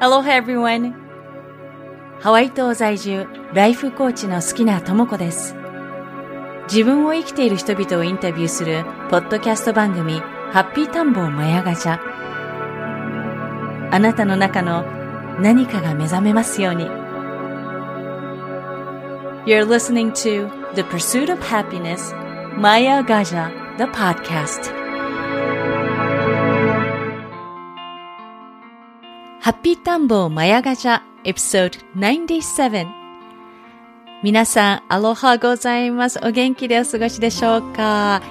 Aloha everyone! ハワイ島在住、ライフコーチの好きなともこです。自分を生きている人々をインタビューする、ポッドキャスト番組、ハッピータンボーマヤガチャ。あなたの中の何かが目覚めますように。You're listening to The Pursuit of Happiness, Maya Gaja, the podcast. ピータンボーマヤガジャエピソード97皆さん、アロハございます。お元気でお過ごしでしょうか、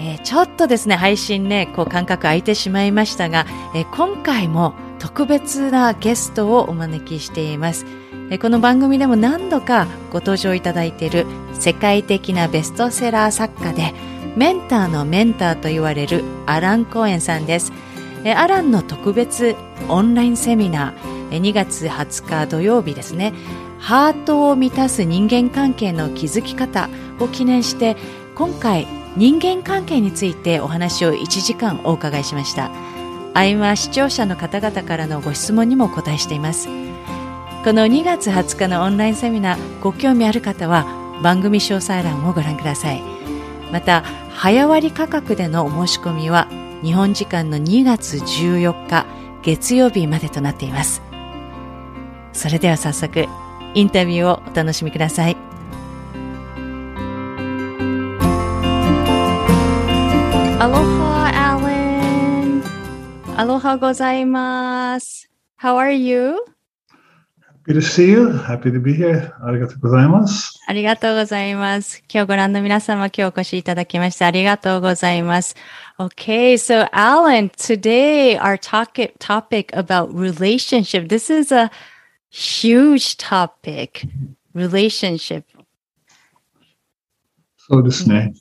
えーちょっとですね、配信ね、こう間隔空いてしまいましたが、えー今回も特別なゲストをお招きしています。えーこの番組でも何度かご登場いただいている世界的なベストセラー作家で、メンターのメンターと言われるアラン・コーエンさんです。えアランの特別オンラインセミナー、え2月20日土曜日ですね、ハートを満たす人間関係の築き方を記念して、今回人間関係についてお話を1時間お伺いしました。合間視聴者の方々からのご質問にもお答えしています。この2月20日のオンラインセミナー、ご興味ある方は番組詳細欄をご覧ください。また、早割価格でのお申し込みは日本時間の2月14日月曜日までとなっています。それでは早速、インタビューをお楽しみください。アロハ、アレン。アロハございます。How are you? Good to see you. Happy to be here. ありがとうございます。ありがとうございます。今日ご覧の皆様、今日お越しいただきましてありがとうございます。Okay, so Alan, today our topic, topic about relationship. This is a huge topic. Relationship. そうですね。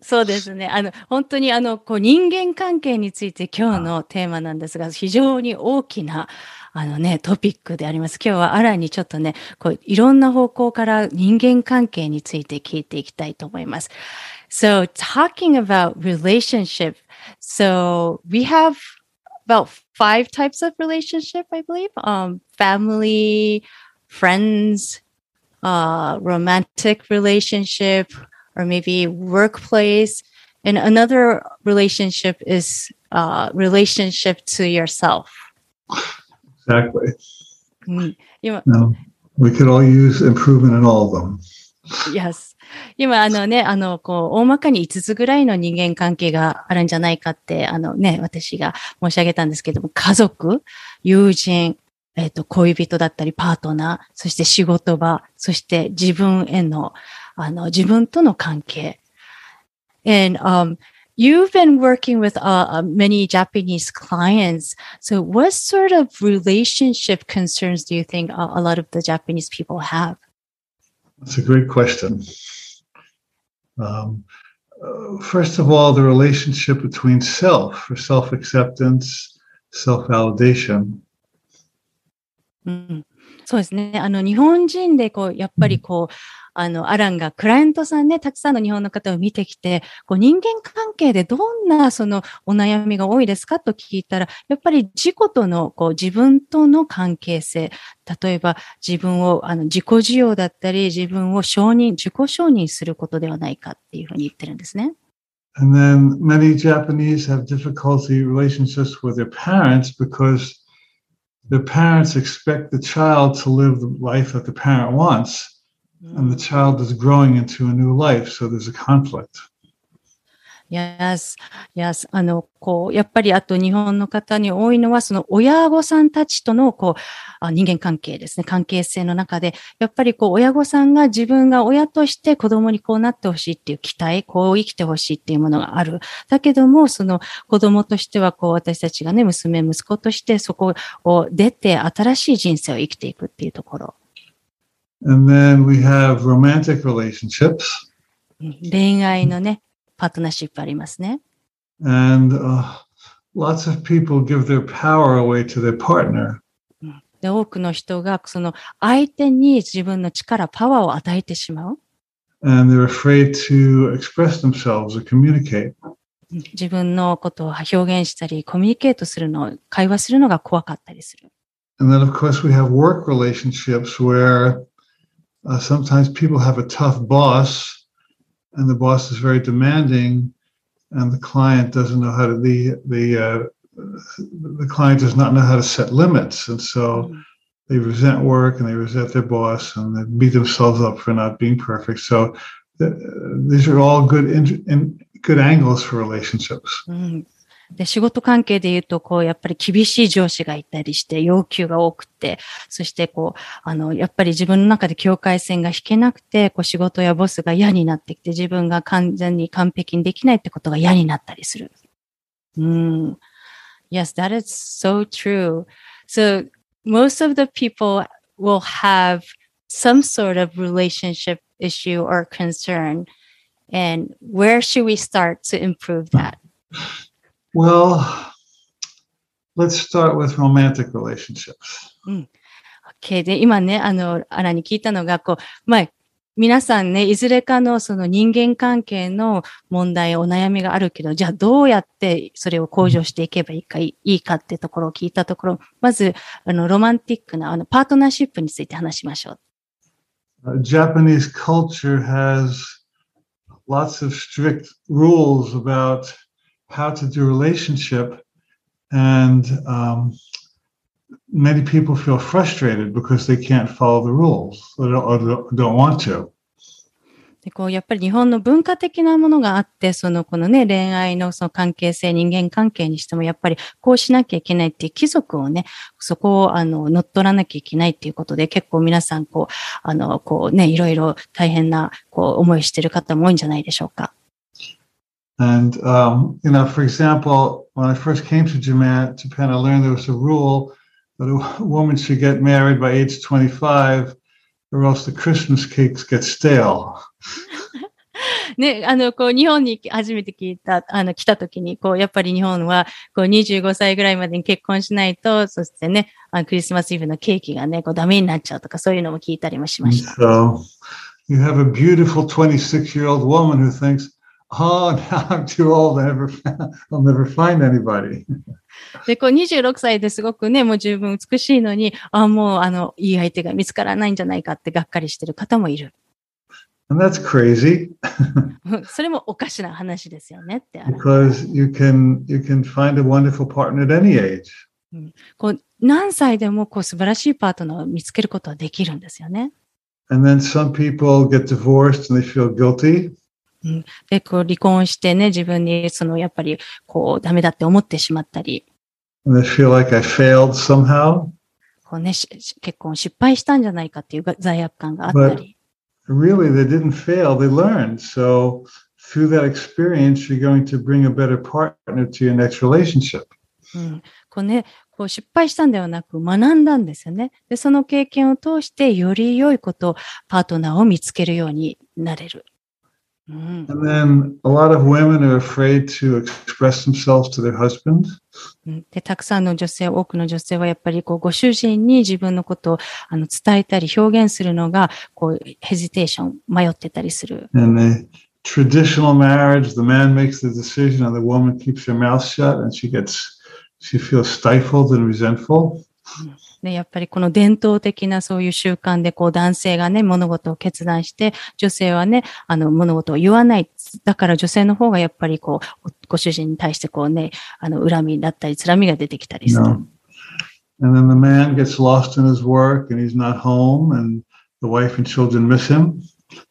そうですね。あの、本当にあの、こう人間関係について今日のテーマなんですが、非常に大きな、あのね、トピックであります。今日はあらにちょっとね、こう、いろんな方向から人間関係について聞いていきたいと思います。So, talking about relationship. So, we have about five types of relationship, I believe. Um, family, friends, uh, romantic relationship, or maybe workplace. And another relationship is uh, relationship to yourself. Exactly. うん今、No, we could all use improvement in all of them. yes. 今、あのね、あの、こう、大まかに5つぐらいの人間関係があるんじゃないかって、あのね、私が申し上げたんですけども、家族、友人、えっ、と、恋人だったり、パートナー、そして仕事場、そして自分への、あの、自分との関係。And, um, you've been working with uh, uh, many Japanese clients. So what sort of relationship concerns do you think uh, a lot of the Japanese people have? That's a great question. Um, uh, first of all, the relationship between self or self acceptance, self validation. うん、そうですね。あの、日本人で、こう、やっぱりこう、 あの、アランがクライアントさんね、たくさんの日本の方を見てきて、こう、人間関係でどんな、その、お悩みが多いですかと聞いたら、やっぱり自己との、こう、自分との関係性。例えば、自分を、あの、自己需要だったり、自分を承認、自己承認することではないかっていうふうに言ってるんですね。And then many Japanese have difficulty relationships with their parents because their parents expect the child to live the life that the parent wants. And the child is growing into a new life. So there's a conflict. Yes, yes. あの、こう、やっぱりあと日本の方に多いのは、その親御さんたちとの、こう、あ人間関係ですね。関係性の中で、やっぱりこう、親御さんが自分が親として子供にこうなってほしいっていう期待、こう生きてほしいっていうものがある。だけども、その子供としては、こう、私たちがね、娘、息子としてそこを出て新しい人生を生きていくっていうところ。And then we have romantic relationships. うん恋愛のね、パートナーシップありますね。 And uh, lots of people give their power away to their partner. で、多くの人が、その相手に自分の力、パワーを与えてしまう。 And they're afraid to express themselves or communicate. 自分のことを表現したり、コミュニケートするの、会話するのが怖かったりする。 and then, of course, we have work relationships where uh, sometimes people have a tough boss, and the boss is very demanding, and the client doesn't know how to the the uh, the client does not know how to set limits, and so they resent work and they resent their boss and they beat themselves up for not being perfect. So th- these are all good in, in, good angles for relationships. Mm. で、仕事関係で言うと、こう、やっぱり厳しい上司がいたりして、要求が多くて、そして、こう、あの、やっぱり自分の中で境界線が引けなくて、こう、仕事やボスが嫌になってきて、自分が完全に完璧にできないってことが嫌になったりする。うん。Yes, that is so true. So, most of the people will have some sort of relationship issue or concern. And where should we start to improve that? Well, let's start with romantic relationships. うん。OK。で、今ね、あの、アラに聞いたのが、こう、まあ、皆さんね、いずれかのその人間関係の問題、お悩みがあるけど、じゃあどうやってそれを向上していけばいいか、いいかってところを聞いたところ、まず、あの、ロマンティックな、あの、パートナーシップについて話しましょう。Japanese culture has lots of strict rules about how to do relationship and um, many people feel frustrated because they can't follow the rules or don't want to で、こう、やっぱり日本の文化的なものがあって、その、このね、恋愛のその関係性、人間関係にしても、やっぱりこうしなきゃいけないっていう貴族をね、そこを、あの、乗っ取らなきゃいけないっていうことで、結構皆さん、こう、あの、こうね、いろいろ大変な、こう、思いしてる方も多いんじゃないでしょうか。And, um, you know, for example, when I first came to Japan, Japan, I learned there was a rule that a woman should get married by age 25 or else the Christmas cakes get stale. ね、あの、こう、日本に初めて聞いた、あの、来た時に、こう、やっぱり日本は、こう、25歳ぐらいまでに結婚しないと、そしてね、あのクリスマスイブのケーキがね、こう、ダメになっちゃうとか、そういうのも聞いたりもしました。So, you have a beautiful 26-year-old woman who thinks, oh, I'm too old, I never, I'll never find anybody. で、こう26歳ですごくね、もう十分美しいのに、あもうあの、いい相手が見つからないんじゃないかってがっかりしてる方もいる。And that's crazy. それもおかしな話ですよねって。Because you can, you can find a wonderful partner at any age. こう何歳でもこう素晴らしいパートナーを見つけることはできるんですよね。And then some people get divorced and they feel guilty. で、こう離婚してね、自分にそのやっぱりこうダメだって思ってしまったり。They feel like I failed somehow. こうね、結婚失敗したんじゃないかっていう罪悪感があったり。But really, they didn't fail, they learned. So through that experience, you're going to bring a better partner to your next relationship. うん、こうね、こう失敗したんではなく学んだんですよね。で、その経験を通してより良いこと、パートナーを見つけるようになれる。And then a lot of women are afraid to express themselves to their husbands. で、たくさんの女性、多くの女性はやっぱりこうご主人に自分のことをあの伝えたり表現するのがこうヘジテーション、迷ってたりする。And the traditional marriage, the man makes the decision and the woman keeps her mouth shut and she gets, she feels stifled and resentful. ね、やっぱりこの伝統的なそういう習慣で、こう男性がね、物事を決断して、女性はね、あの、物事を言わない。だから女性の方がやっぱりこう、ご主人に対してこうね、あの、恨みだったり、つらみが出てきたりする。No. And then the man gets lost in his work and he's not home and the wife and children miss him.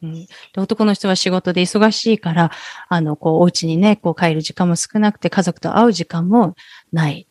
うん、で男の人は仕事で忙しいから、あの、こう、お家にね、こう帰る時間も少なくて、家族と会う時間もない。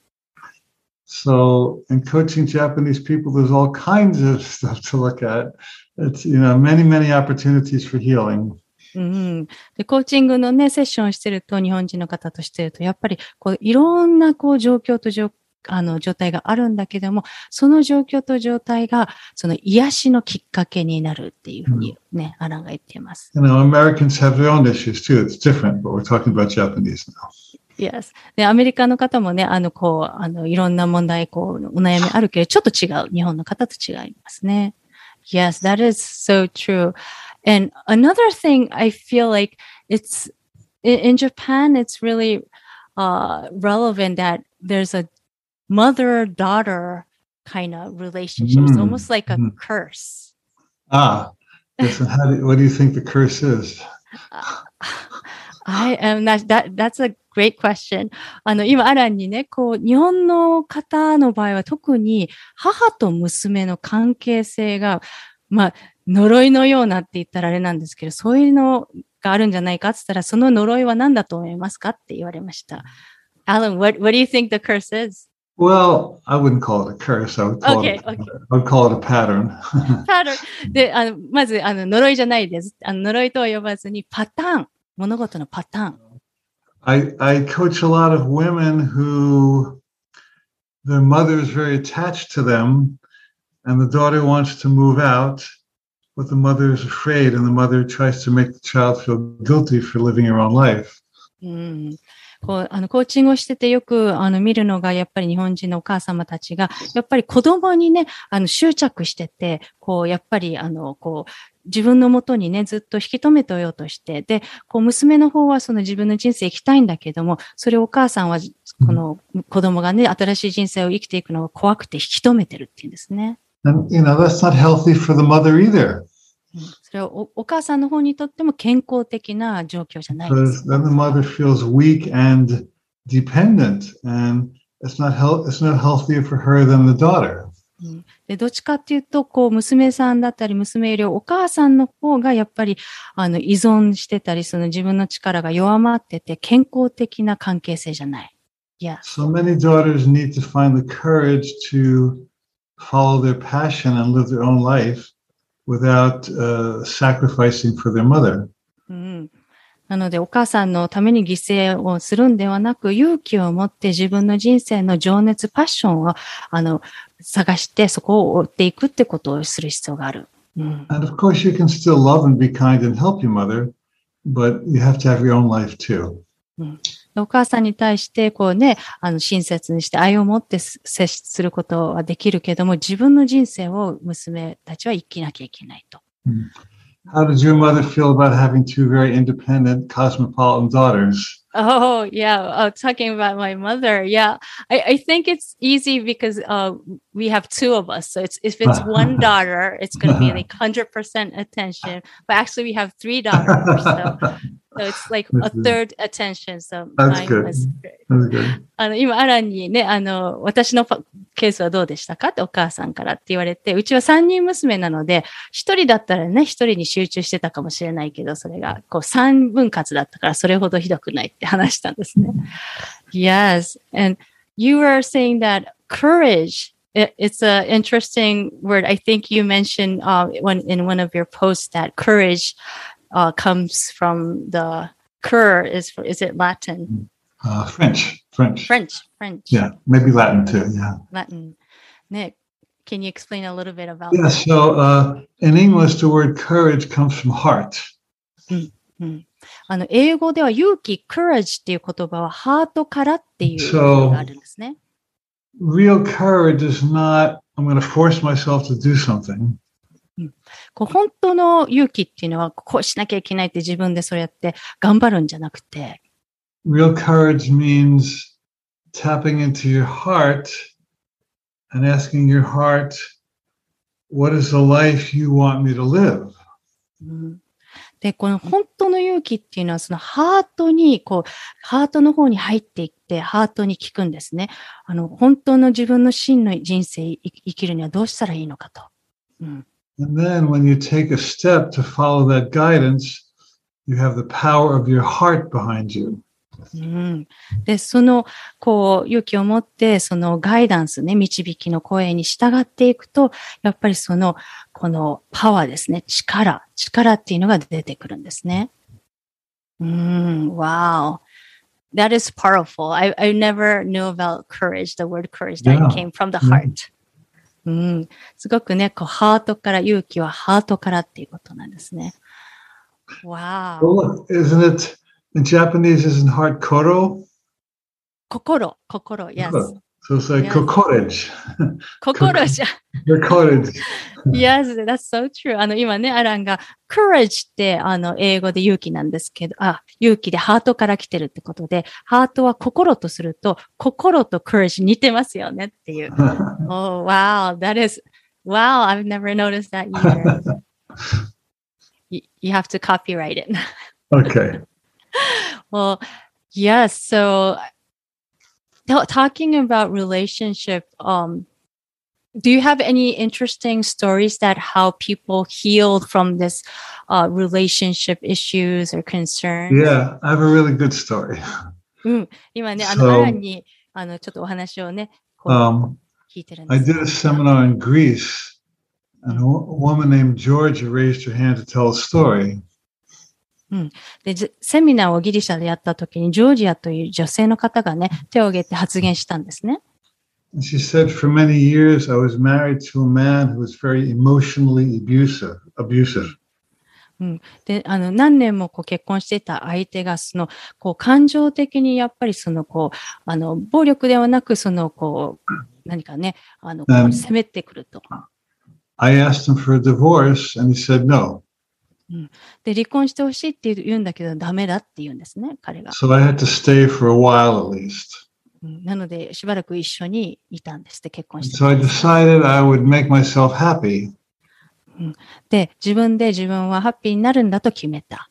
So in coaching Japanese people, there's all kinds of stuff to look at. It's, you know, many, many opportunities for healing. うん、でコーチングのね、セッションをしてると、日本人の方としてると、やっぱり、こう、いろんな、こう、状況と状あの状態があるんだけども、その状況と状態が、その癒しのきっかけになるっていうふうにね、アランが言っています。You know, Americans have their own issues too. It's different, but we're talking about Japanese now. Yes. で、アメリカの方もね、あの、こう、あの、いろんな問題、こう、お悩みあるけど、ちょっと違う。日本の方と違いますね。Yes, that is so true. And another thing I feel like it's, in Japan, it's really uh, relevant that there's a mother-daughter kind of relationship. It's Mm, almost like a mm. Mm-hmm. curse. Ah, listen, how do, what do you think the curse is? I am not, that, that's a great question. あの、今、アランにね、こう、日本の方の場合は特に母と娘の関係性が、まあ、呪いのようなって言ったらあれなんですけど、そういうのがあるんじゃないかって言ったら、その呪いは何だと思いますかって言われました。Alan, what, what do you think the curse is? Well, I wouldn't call it a curse. I would call Okay, it. okay. I would call it a pattern. パターン。で、あの、まず、あの、呪いじゃないです。あの、呪いとは呼ばずに、パターン。物事のパターン。I I coach a lot of women who their mother is very attached to them, and the daughter wants to move out, but the mother is afraid, and the mother tries to make the child feel guilty for living her own life. うん。こう、あの、コーチングをしててよく、あの、見るのが、やっぱり日本人のお母様たちが、やっぱり子供にね、あの、執着してて、こう、やっぱり、あの、こう、 自分のもとにね、ずっと引き止めとようとして、で、娘の方はその自分の人生生きたいんだけども、それをお母さんは、この子供がね、新しい人生を生きていくのは怖くて引き止めてるっていうんですね。それはお,母さんの方にとっても健康的な状況じゃないです。Dependent, and it's not, health, it's not healthier. で、どっちかっていうと、こう、娘さんだったり、娘よりお母さんの方が、やっぱり、あの、依存してたり、その自分の力が弱まってて、健康的な関係性じゃない。いや、So many daughters need to find the courage to follow their passion and live their own life without uh, sacrificing for their mother. うん。なので、お母さんのために犠牲をするんではなく、勇気を持って自分の人生の情熱、パッションを、あの、探して、そこを追っていくってことをする必要がある。うん。And of course, you can still love and be kind and help your mother, but you have to have your own life too. お母さんに対して、こうね、あの、親切にして愛を持って接することはできるけども、自分の人生を娘たちは生きなきゃいけないと。How did your mother feel about having two very independent cosmopolitan daughters? Oh, yeah. Uh, talking about my mother. Yeah. I, I think it's easy because uh, we have two of us. So it's, if it's one daughter, it's going to be like 100% attention. But actually, we have three daughters. So, so it's like a third attention. So That's good. That's good. あの、今、アランにね、あの、私のパケースはどうでしたかってお母さんからって言われて、うちは三人娘なので、一人だったらね、一人に集中してたかもしれないけど、それが、こう、三分割だったから、それほどひどくないって話したんですね。Yes. And you were saying that courage, it, it's an interesting word. I think you mentioned uh, when, in one of your posts that courage uh, comes from the cur is, is it Latin? Uh, French, French. French, French, Yeah, maybe Latin too. Yeah. Latin. Nick, can you explain a little bit about Yeah. that? So uh, in English, the word courage comes from heart. あの、英語では勇気、courage っていう言葉はハートからっていう意味 So- があるんですね。 Real courage is not, I'm going to force myself to do something. こう本当の勇気っていうのは、こうしなきゃいけないって自分でそうやって頑張るんじゃなくて、Real courage means tapping into your heart and asking your heart, what is the life you want me to live? うんで、この本当の勇気っていうのは、そのハートに、こう、ハートの方に入っていって、ハートに聞くんですね。あの、本当の自分の真の人生生生きるにはどうしたらいいのかと。うん。And then when you take a step to follow that guidance, you have the power of your heart behind you. うん、で、その、こう、勇気を持って、そのガイダンスね、導きの声に従っていくと、やっぱりその、このパワーですね、力、力っていうのが出てくるんですね。うん、wow. That is powerful. I, I never knew about courage, the word courage that Yeah. came from the heart. うん。すごくね、こう、ハートから、勇気はハートからっていうことなんですね。わあ。心、心、yes. So it's like Yeah. courage. 心じゃ。The courage. Yes, that's so true. あの、今ね、アランが、courage って、あの、英語で勇気なんですけど、あ、勇気でハートから来てるってことで、ハートは心とすると、心と courage 似てますよねっていう。oh, wow, that is, wow, I've never noticed that either. you, you have to copyright it. okay. Well, yes. So, t- talking about relationship, um, do you have any interesting stories that how people healed from this uh, relationship issues or concerns? Yeah, I have a really good story. 今ね、あ So- の、アランに、あの、ちょっとお話をね、こう Um, 聞いてるんで I す did a seminar in Greece, and a wo- woman named Georgia raised her hand to tell a story. うん。で、セミナーをギリシャでやった時に、ジョージアという女性の方がね、手を挙げて発言したんですね。She said, for many years I was married to a man who was very emotionally abusive. うん、であの何年もこう結婚していた相手がそのこう感情的にやっぱりそのこうあの暴力ではなくそのこう何かねあのこう攻めてくると。I asked him for a divorce and he said no. で、離婚してほしいって言うんだけど、ダメだって言うんですね、彼が。So I had to stay for a while at least. うんなので、しばらく一緒にいたんですって、結婚して so I decided I would make myself happy. で、自分で自分はハッピーになるんだと決めた。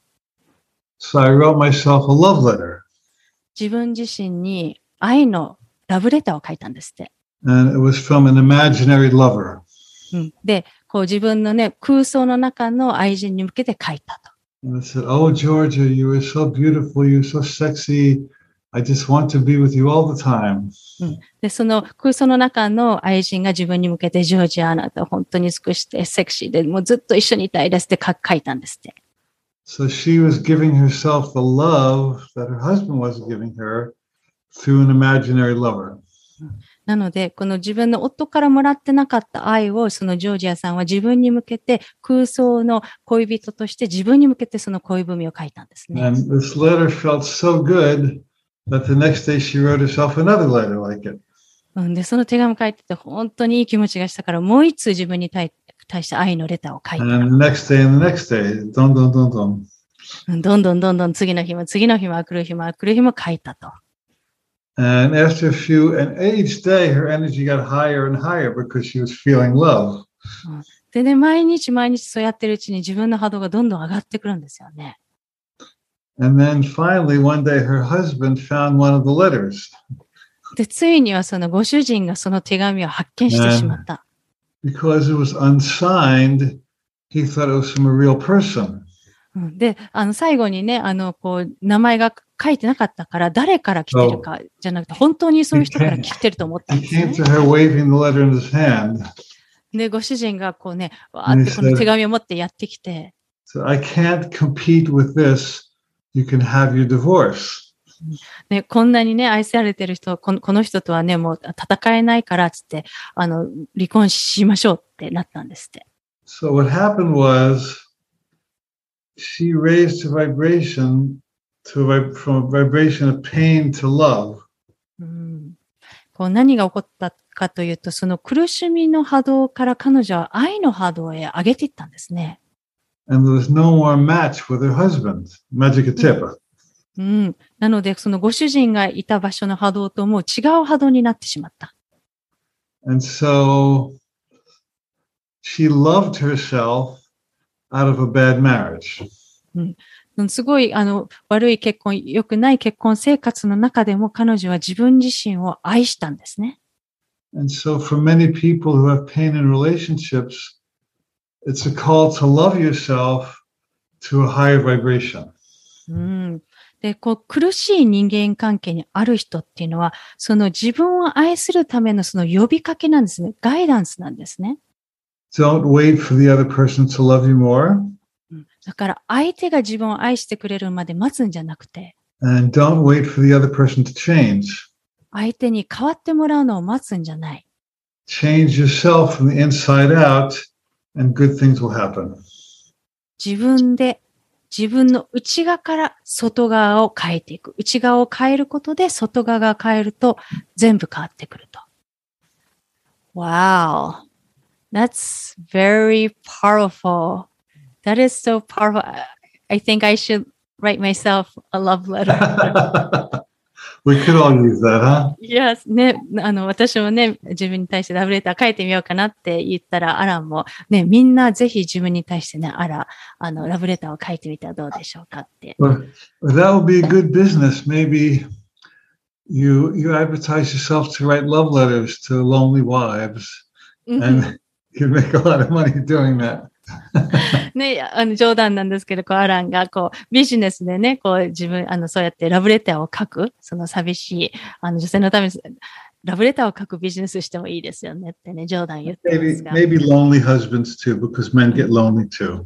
So I wrote myself a love letter. 自分自身に愛のラブレターを書いたんですって。And it was from an imaginary lover. うんで、こう自分のね、空想の中の愛人に向けて書いたと。And it said, Oh, Georgia, you are so beautiful. You're so sexy. I just want to be with you all the time. で、その空想の中の愛人が自分に向けて、ジョージアあなた本当に美しくてセクシーで、もうずっと一緒にいたいですって書書いたんですって。So she was giving herself the love that her husband was giving her through an imaginary lover. なので、この自分の夫からもらってなかった愛を、そのジョージアさんは自分に向けて空想の恋人として自分に向けてその恋文を書いたんですね。And this letter felt so good that the next day she wrote herself another letter like it. うん、で、その手紙書いてて本当にいい気持ちがしたから、もう一通自分に対対して愛のレターを書いた。And the next day and the next day, dun dun dun dun. うんどんどんどんどん次の日も次の日も来る日も来る日も書いたと。And after a few, and each day her energy got higher and higher because she was feeling love. でね、毎日毎日そうやってるうちに自分の波動がどんどん上がってくるんですよね。And then finally, one day, her husband found one of the letters で、ついにはそのご主人がその手紙を発見してしまった。because it was unsigned. He thought it was from a real person. うんで、あの、最後にね、あの、こう、名前が書いてなかったから、誰から来てるかじゃなくて、本当にそういう人から来てると思ったんですね.で、ご主人がこうね、わーってこの手紙を持ってやってきて、So I can't compete with this. You can have your divorce. ね、こんなにね、愛されてる人、このこの人とはね、もう戦えないから、つって、あの、離婚しましょうってなったんですって。So what happened was she raised her vibration to from vibration of pain to love. うんこう何が起こったかというと、その苦しみの波動から彼女は愛の波動へ上げていったんですね。And there was no more match with her husband. Magic tip. うん。なので、そのご主人がいた場所の波動ともう違う波動になってしまった。And so she loved herself out of a bad marriage. うんすごい、あの、悪い結婚、良くない結婚生活の中でも彼女は自分自身を愛したんですね。And so for many people who have pain in relationships, it's a call to love yourself to a higher vibration. うん。で、こう、苦しい人間関係にある人っていうのは、その自分を愛するためのその呼びかけなんですね。ガイダンスなんですね。Don't wait for the other person to love you more. うんだから相手が自分を愛してくれるまで待つんじゃなくて、And don't wait for the other person to change. 相手に変わってもらうのを待つんじゃない。Change yourself from the inside out, and good things will happen. 自分で、自分の内側から外側を変えていく。内側を変えることで外側が変えると全部変わってくると。Wow. That's very powerful. That is so powerful. I- I think I should write myself a love letter. we could all use that, huh? yes. ね、あの、私もね、自分に対してラブレター書いてみようかなって言ったら、アランも、ね、みんなぜひ自分に対してね、あら、あの、ラブレターを書いてみたらどうでしょうかって。 Well, that would be a good business. Maybe you you advertise yourself to write love letters to lonely wives, うん and you make a lot of money doing that. ね、あ の冗談なんですけど、こう、アランが、こう、ビジネスでね、こう、自分、あの、そうやってラブレターを書く、その寂しい、あの、女性のために、ラブレターを書くビジネスしてもいいですよねってね、冗談言ってま Maybe すが。maybe lonely husbands too, because men get lonely too.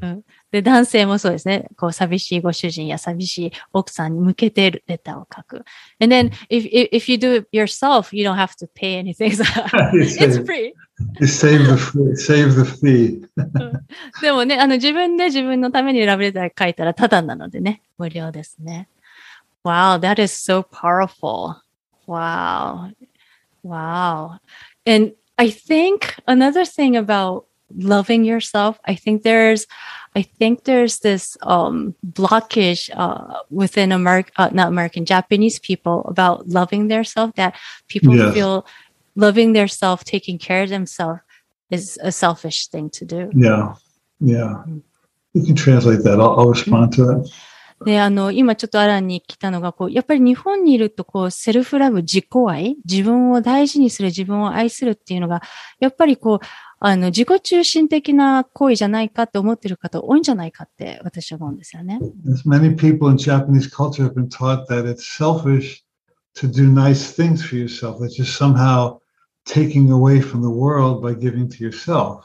で、男性もそうですね、こう、寂しいご主人や寂しい奥さんに向けてレターを書く。And then, if, if, if you do it yourself, you don't have to pay anything. It's free. you save the fee- save the fee. でもね、あの、自分で自分のためにラブレター書いたらタダなのでね、無料ですね。Wow, that is so powerful. Wow. Wow. And I think another thing about loving yourself, I think there's, I think there's this um, blockage uh, within American, uh, not American, Japanese people about loving themselves. That people Yes. feel loving themselves, taking care of themselves, is a selfish thing to do. Yeah, yeah. You can translate that. I'll, I'll respond to it. で、あの、今ちょっとアランに来たのが、こう、やっぱり日本にいると、こう、セルフラブ、自己愛、自分を大事にする、自分を愛するっていうのが、やっぱりこう、あの、自己中心的な行為じゃないかって思ってる方多いんじゃないかって私は思うんですよね。As many people in Japanese culture have been taught that it's selfish to do nice things for yourself. That you're somehow taking away from the world by giving to yourself.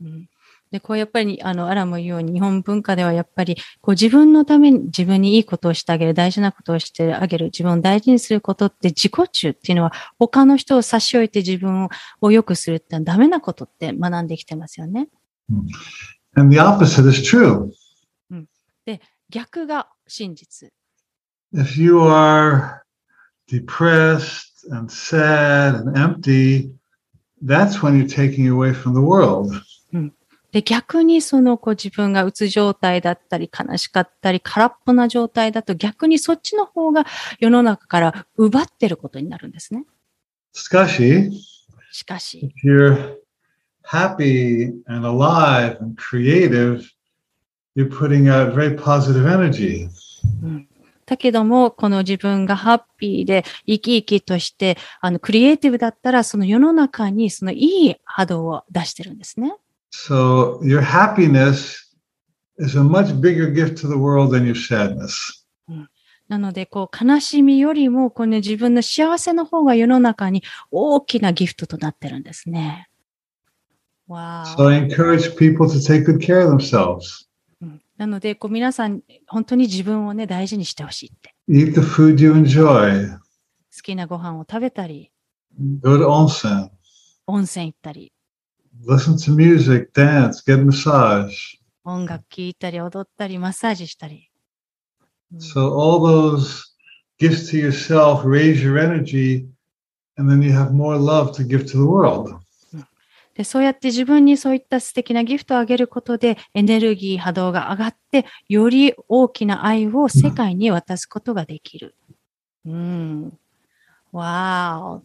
うんで、こうやっぱり、あの、アランも言うように、日本文化ではやっぱり、こう自分のために、自分にいいことをしてあげる、大事なことをしてあげる、自分を大事にすることって自己中っていうのは、他の人を差し置いて自分をを良くするってのはダメなことって学んできてますよね。And the opposite is true. 逆が真実。If you are depressed and sad and empty, that's when you're taking away from the world. で、逆にそのこう自分がうつ状態だったり、悲しかったり、空っぽな状態だと逆にそっちの方が世の中から奪ってることになるんですね。Skashi, しかし、if you're happy and alive and creative, you're putting out very positive energy. だけども、この自分がハッピーで生き生きとして、あの、クリエイティブだったら、その世の中にそのいい波動を出してるんですね。So your happiness is a much bigger gift to the world than your sadness. なので、こう、悲しみよりも、この自分の幸せの方が世の中に大きなギフトとなってるんですね。わ So I encourage people to take good care of themselves. うんなので、こう皆さん、本当に自分をね、大事にしてほしいって。Eat the food you enjoy. 好きなご飯を食べたり、Go to onsen. 温泉行ったり、Listen to music, dance, get massage. 音楽聴いたり、踊ったり、マッサージしたり。うん So all those gifts to yourself raise your energy, and then you have more love to give to the world. でそうやって自分にそういった素敵なギフトをあげることで、エネルギー波動が上がって、より大きな愛を世界に渡すことができる。うん。Wow.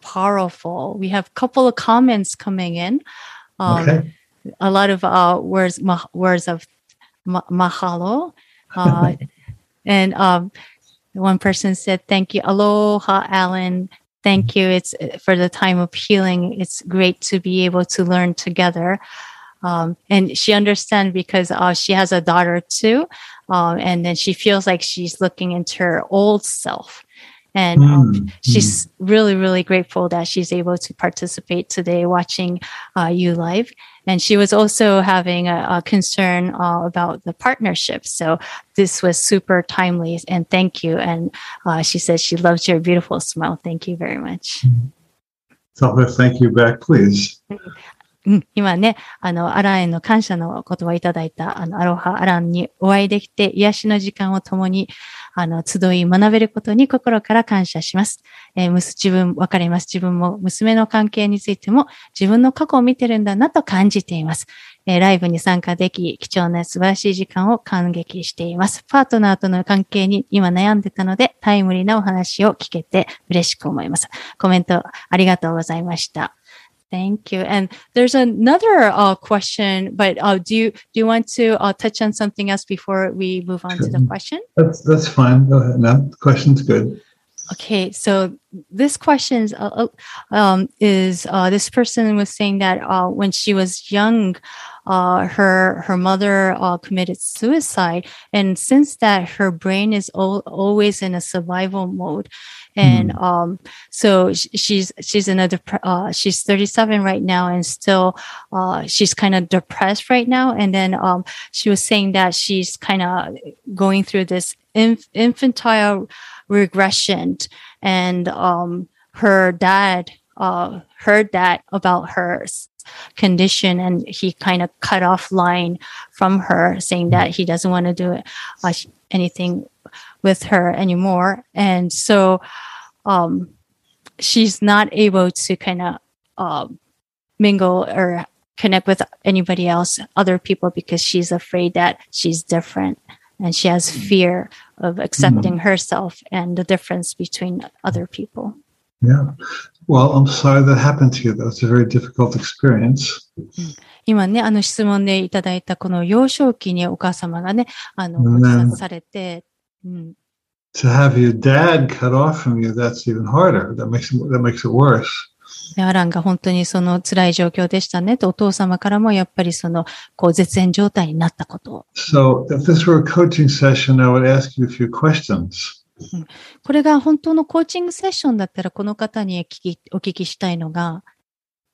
Powerful. We have a couple of comments coming in. Um, Okay. a lot of uh, words ma- words of ma- mahalo uh, and um, one person said thank you aloha alan thank you. It's uh, for the time of healing it's great to be able to learn together. Um, and she understands because uh, she has a daughter too um, and then she feels like she's looking into her old self and um, Mm, she's really really grateful that she's able to participate today watching uh, you live and she was also having a, a concern uh, about the partnership so this was super timely and thank you and uh, she says she loves your beautiful smile thank you very much Tell her thank you back, please. うん、今ね、あの、アランへの感謝の言葉をいただいた、あの、アロハ、アランにお会いできて、癒しの時間を共に、 あの、集い学べることに心から感謝します。えー、自分、わかります。自分も娘の関係についても、自分の過去を見てるんだなと感じています。え、ライブに参加でき、貴重な素晴らしい時間を感激しています。パートナーとの関係に今悩んでたので、タイムリーなお話を聞けて嬉しく思います。コメントありがとうございました。Thank you. And there's another uh, question, but uh, do you do you want to uh, touch on something else before we move on sure. to the question? That's that's fine. Go ahead. No, the question's good. Okay, so this question uh, uh, um, is uh, this person was saying that when she was young, her her mother committed suicide, and since that, her brain is always in a survival mode and mm. um, so she's she's another uh, she's 37 right now and still uh, she's kind of depressed right now and then um, she was saying that she's kind of going through this inf- infantile regression and um, her dad uh, heard that about her condition and he kind of cut off line from her saying that he doesn't want to do uh, anything with her anymore. And so, um, she's not able to kind of, um, mingle or connect with anybody else, other people, because she's afraid that she's different and she has fear of accepting mm-hmm. herself and the difference between other people. Yeah. Well, I'm sorry that happened to you. That was a very difficult experience. 今ね、あの質問でいただいたこの幼少期にお母様がね、あの、ご自殺されて、 うん、to have your dad cut off from you, that's even harder. That makes, that makes it worse. アランが本当にその辛い状況でしたねと、お父様からもやっぱりその、こう絶縁状態になったことを。So, if this were a coaching session, I would ask you a few questions. これが本当のコーチングセッションだったら、この方に聞きお聞きしたいのが、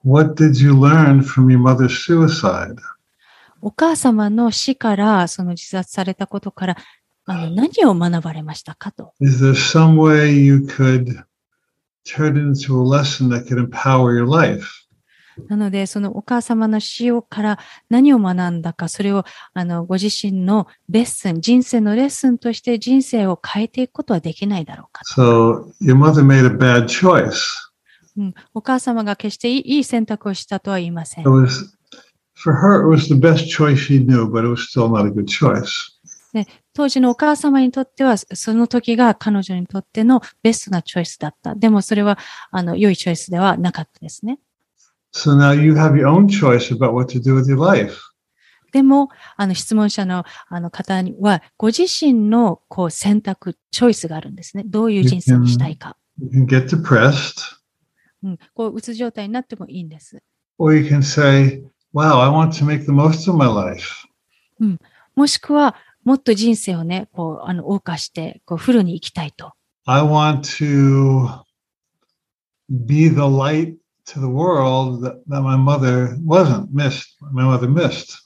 What did you learn from your mother's suicide? お母様の死から、その自殺されたことから、あの何を学ばれましたかと。Is there some way you could turn it into a lesson that could empower your life? なので、そのお母様の死をから何を学んだか、それをあのご自身のレッスン、人生のレッスンとして人生を変えていくことはできないだろうか。So, your mother made a bad choice. うん、お母様が決していい選択をしたとは言いません。It was, for her, it was the best choice she knew, but it was still not a good choice. で当時のお母様にとっては、その時が彼女にとってのベストなチョイスだった。でもそれは、あの、良いチョイスではなかったですね。So now you have your own choice about what to do with your life. でも、あの、質問者のあの方には、ご自身のこう選択、チョイスがあるんですね。どういう人生にしたいか。You can, you can get depressed. うん、こう、うつ状態になってもいいんです。Or you can say, wow, I want to make the most of my life. うん、もしくは、もっと人生をね、こう、あの、謳歌して、こう、フルに行きたいと。I want to be the light to the world that, that my mother wasn't missed, my mother missed.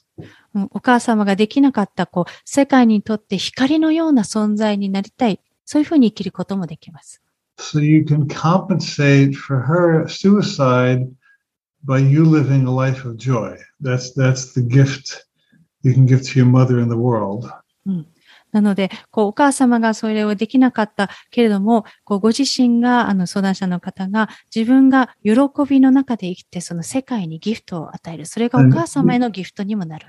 お母様ができなかった、こう、世界にとって光のような存在になりたい。そういうふうに生きることもできます。So you can compensate for her suicide by you living a life of joy. That's, that's the gift you can give to your mother in the world. なので、こう、お母様がそれをできなかったけれども、こう、ご自身が、あの、相談者の方が、自分が喜びの中で生きて、その世界にギフトを与える。それがお母様へのギフトにもなる。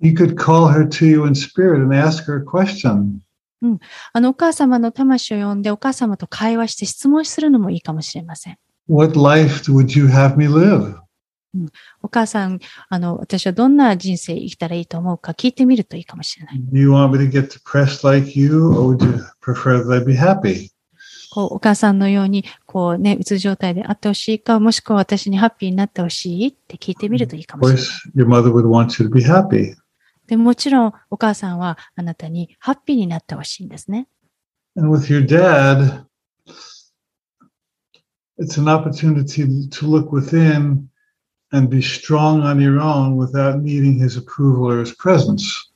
You could call her to you in spirit and ask her a question. うん。あの、お母様の魂を呼んで、お母様と会話して質問するのもいいかもしれません。What life would you have me live? うん、お母さん、あの、私はどんな人生生きたらいいと思うか聞いてみるといいかもしれない。Do you want me to get depressed like you, or would you prefer that I be happy? こうお母さんのように、こうね、うつ状態であってほしいか、もしくは私にハッピーになってほしいって聞いてみるといいかもしれない。Your mother would want you to be happy. でもちろん、お母さんはあなたにハッピーになってほしいんですね。And with your dad, it's an opportunity to look within and be strong on your own without needing his approval or his presence.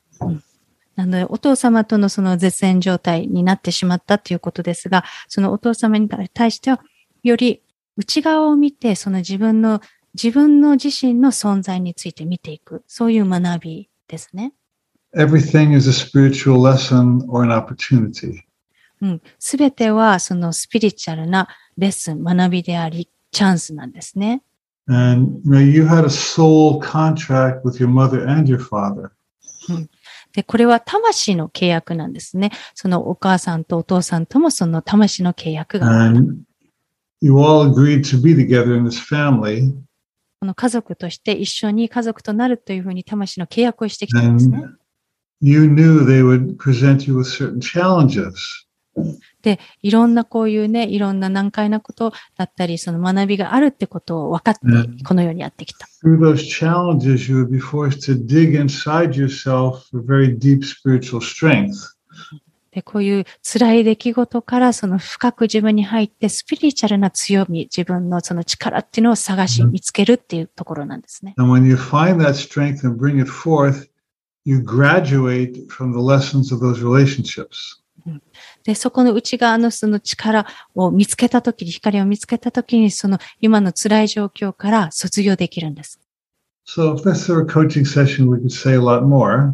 なので、お父様とのその絶縁状態になってしまったということですが、そのお父様に対しては、より内側を見て、その自分の自分の自身の存在について見ていく、そういう学びですね。Everything is a spiritual lesson or an opportunity. うん。すべてはそのスピリチュアルなレッスン、学びであり、チャンスなんですね。And you, know, you had a soul contract with your mother and your father. で、これは魂の契約なんですね。そのお母さんとお父さんともその魂の契約がある。You all agreed to be together in this family. この家族として一緒に家族となるというふうに魂の契約をしてきたんですね。You knew they would present you with certain challenges. で、いろんなこういうね、いろんな難解なことだったり、その学びがあるってことを分かってうん、このようにやってきた。Through those challenges, you would be forced to dig inside yourself for very deep spiritual strength. で、こういう辛い出来事からその深く自分に入ってスピリチュアルな強み、自分のその力っていうのを探しうん見つけるっていうところなんですね。And when you find that strength and bring it forth, you graduate from the lessons of those relationships. で、そこの内側のその力を見つけたときに、光を見つけたときに、その今の辛い状況から卒業できるんです。So if this were a coaching session, we could say a lot more.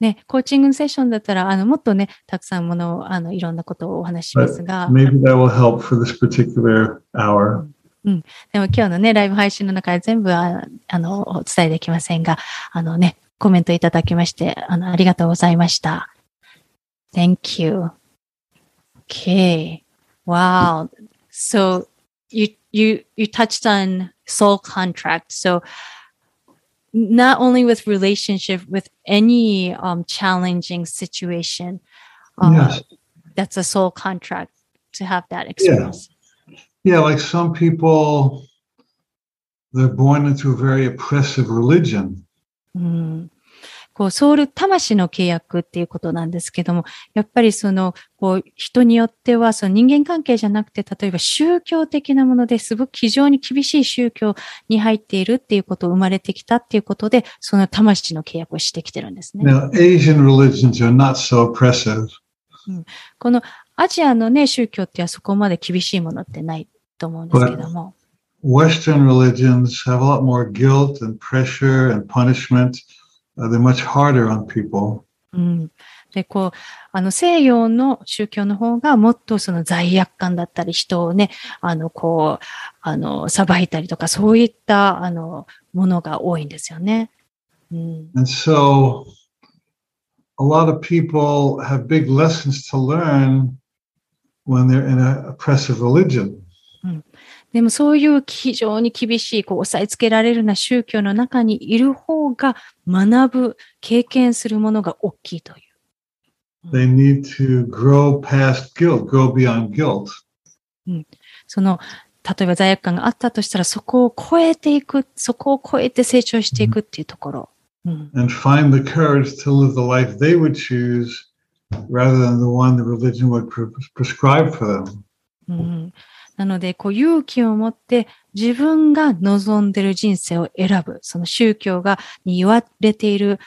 ね、コーチングセッションだったら、あの、もっとね、たくさんものを、あの、いろんなことをお話ししますが、Maybe that will help for this particular hour. でも今日のね、ライブ配信の中で全部あ、あの、お伝えできませんが、あのね、コメントいただきまして、あの、ありがとうございました。Thank you. Okay. Wow. So, you, you, you touched on soul contract. So, not only with relationship, with any um, challenging situation, uh, Yes. that's a soul contract to have that experience. Yeah, yeah, like some people, they're born into a very oppressive religion. うんこう、ソウル、魂の契約っていうことなんですけども、やっぱりその、こう、人によっては、その人間関係じゃなくて、例えば宗教的なものですごく非常に厳しい宗教に入っているっていうことを生まれてきたっていうことで、その魂の契約をしてきてるんですね。Now, Asian religions are not so oppressive. このアジアのね、宗教ってはそこまで厳しいものってないと思うんですけども、Western religions have a lot more guilt and pressure and punishment. Uh, they're much harder on people. うん。で、こう、あの、西洋の宗教の方がもっとその罪悪感だったり、人をね、あの、こう、あの、裁いたりとか、そういった、あの、ものが多いんですよね。うん。And so a lot of people have big lessons to learn when they're in an oppressive religion. でもそういう非常に厳しい、こう、押さえつけられるな宗教の中にいる方が学ぶ、経験するものが大きいという。They need to grow past guilt, grow beyond guilt. その、例えば罪悪感があったとしたら、そこを超えていく、そこを超えて成長していくっていうところ。うん。and find the courage to live the life they would choose rather than the one the religion would pre- prescribe for them. うん、なので、こう勇気を持って自分が望んでる人生を選ぶ。その宗教が、に言われている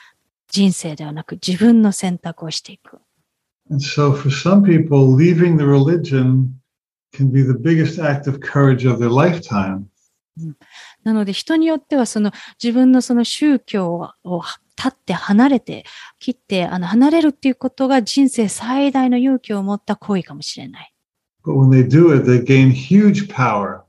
人生ではなく自分の選択をしていく。And so for some people, leaving the religion can be the biggest act of courage of their lifetime. なので人によってはその自分のその宗教を立って離れて、切ってあの離れるっていうことが人生最大の勇気を持った行為かもしれない。But when they do it, they gain huge power.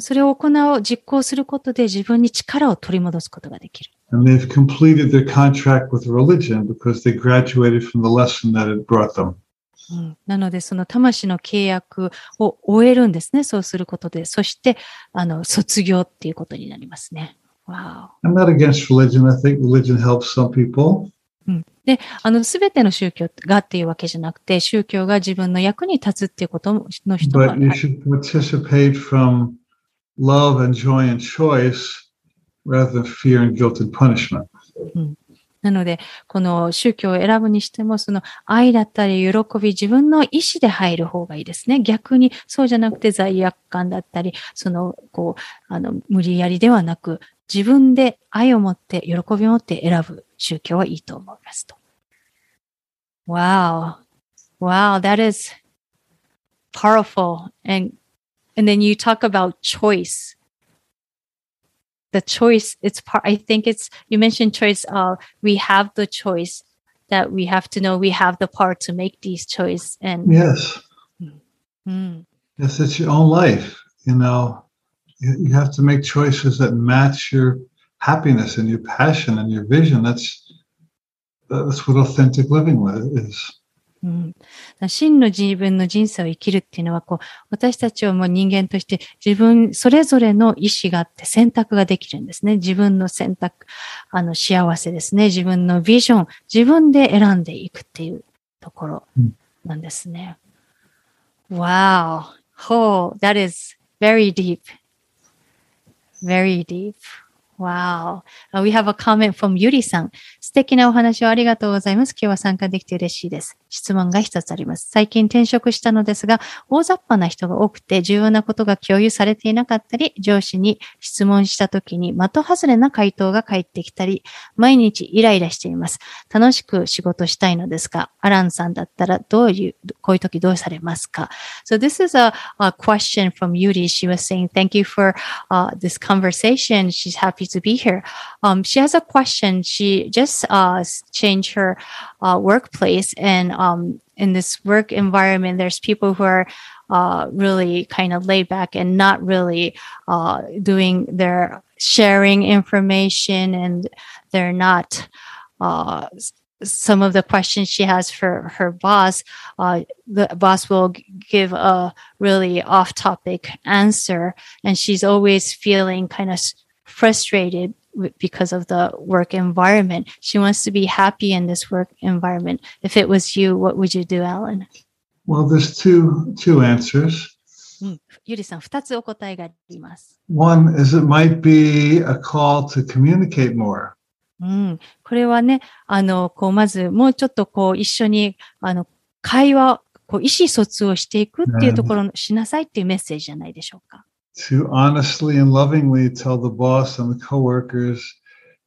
それを行う、実行することで自分に力を取り戻すことができる。And they've completed their contract with religion because they graduated from the lesson that it brought them. うんなので、その魂の契約を終えるんですね。そうすることで。そして、あの、卒業っていうことになりますね。わ I'm not against religion. I think religion helps some people. で、あの、すべての宗教がっていうわけじゃなくて、宗教が自分の役に立つっていうことの人も But you should participate from love and joy and choice rather than fear and guilt and punishment. なので、この宗教を選ぶにしても、その愛だったり喜び、自分の意志で入る方がいいですね。逆に、そうじゃなくて罪悪感だったり、その、こう、あの、無理やりではなく、自分で愛を持って、喜びを持って選ぶ宗教はいいと思いますと。Wow. Wow, that is powerful. And, and then you talk about choice. the choice, it's part, I think it's, you mentioned choice, uh, we have the choice that we have to know we have the power to make these choice and Yes. Mm, Yes, it's your own life. You know, You, have to make choices that match your happiness and your passion and your vision. That's that's what authentic living with is. うん、真の自分の人生を生きるっていうのは、こう、私たちはもう人間として自分それぞれの意思があって選択ができるんですね。自分の選択、あの幸せですね。自分のビジョン、自分で選んでいくっていうところなんですね。Wow. Oh, that is very deep. Very deep. Wow. We have a comment from ゆりさん。素敵なお話をありがとうございます。今日は参加できて嬉しいです。質問が一つあります。最近転職したのですが、大雑把な人が多くて重要なことが共有されていなかったり、上司に質問した時に的外れな回答が返ってきたり、毎日イライラしています。楽しく仕事したいのですが、アランさんだったらどういう、こういう時どうされますか So this is a, a question from Yuri. She was saying, thank you for uh, this conversation. She's happy to be here. Um, she has a question. She just uh, changed her uh, workplace and um, in this work environment, there's people who are uh, really kind of laid back and not really uh, doing their sharing information and they're not uh, some of the questions she has for her boss, uh, the boss will give a really off topic answer. And she's always feeling kind of frustrated because of the work environment. She wants to be happy in this work environment. If it was you, what would you do, Alan? Well, there's two two answers. ゆりさん、二つお答えがあります。One is it might be a call to communicate more. うん。これはね、あの、こう、まず、もうちょっとこう、一緒に、あの、会話、こう、意思疎通をしていくっていうところのしなさいっていうメッセージじゃないでしょうか。to honestly and lovingly tell the boss and the coworkers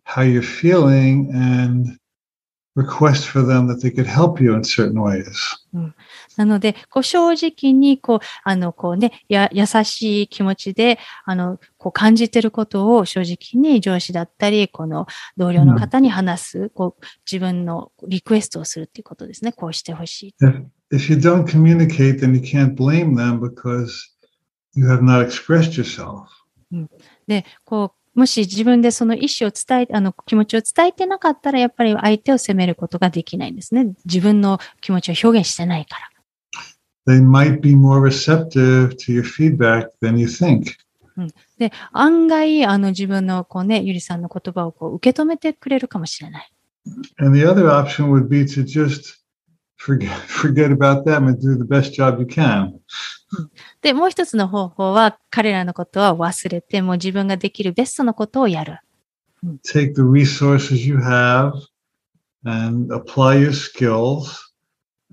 how you're feeling and request for them that they could help you in certain ways. なので、こう正直に、こう、あの、こうね、や、優しい気持ちで、あの、こう感じてることを正直に上司だったり、この同僚の方に話す、こう、自分のリクエストをするっていうことですね。こうしてほしい。 If you don't communicate, then you can't blame them because you have not expressed yourself. で、こう、もし自分でその意思を伝え、あの、気持ちを伝えてなかったら、やっぱり相手を責めることができないんですね。自分の気持ちを表現してないから。They might be more receptive to your feedback than you think. で、案外、あの、自分の、こうね、ゆりさんの言葉をこう受け止めてくれるかもしれない。And the other option would be to just forget forget about them and do the best job you can. で、もう一つの方法は、彼らのことは忘れて、もう自分ができるベストのことをやる。take the resources you have and apply your skills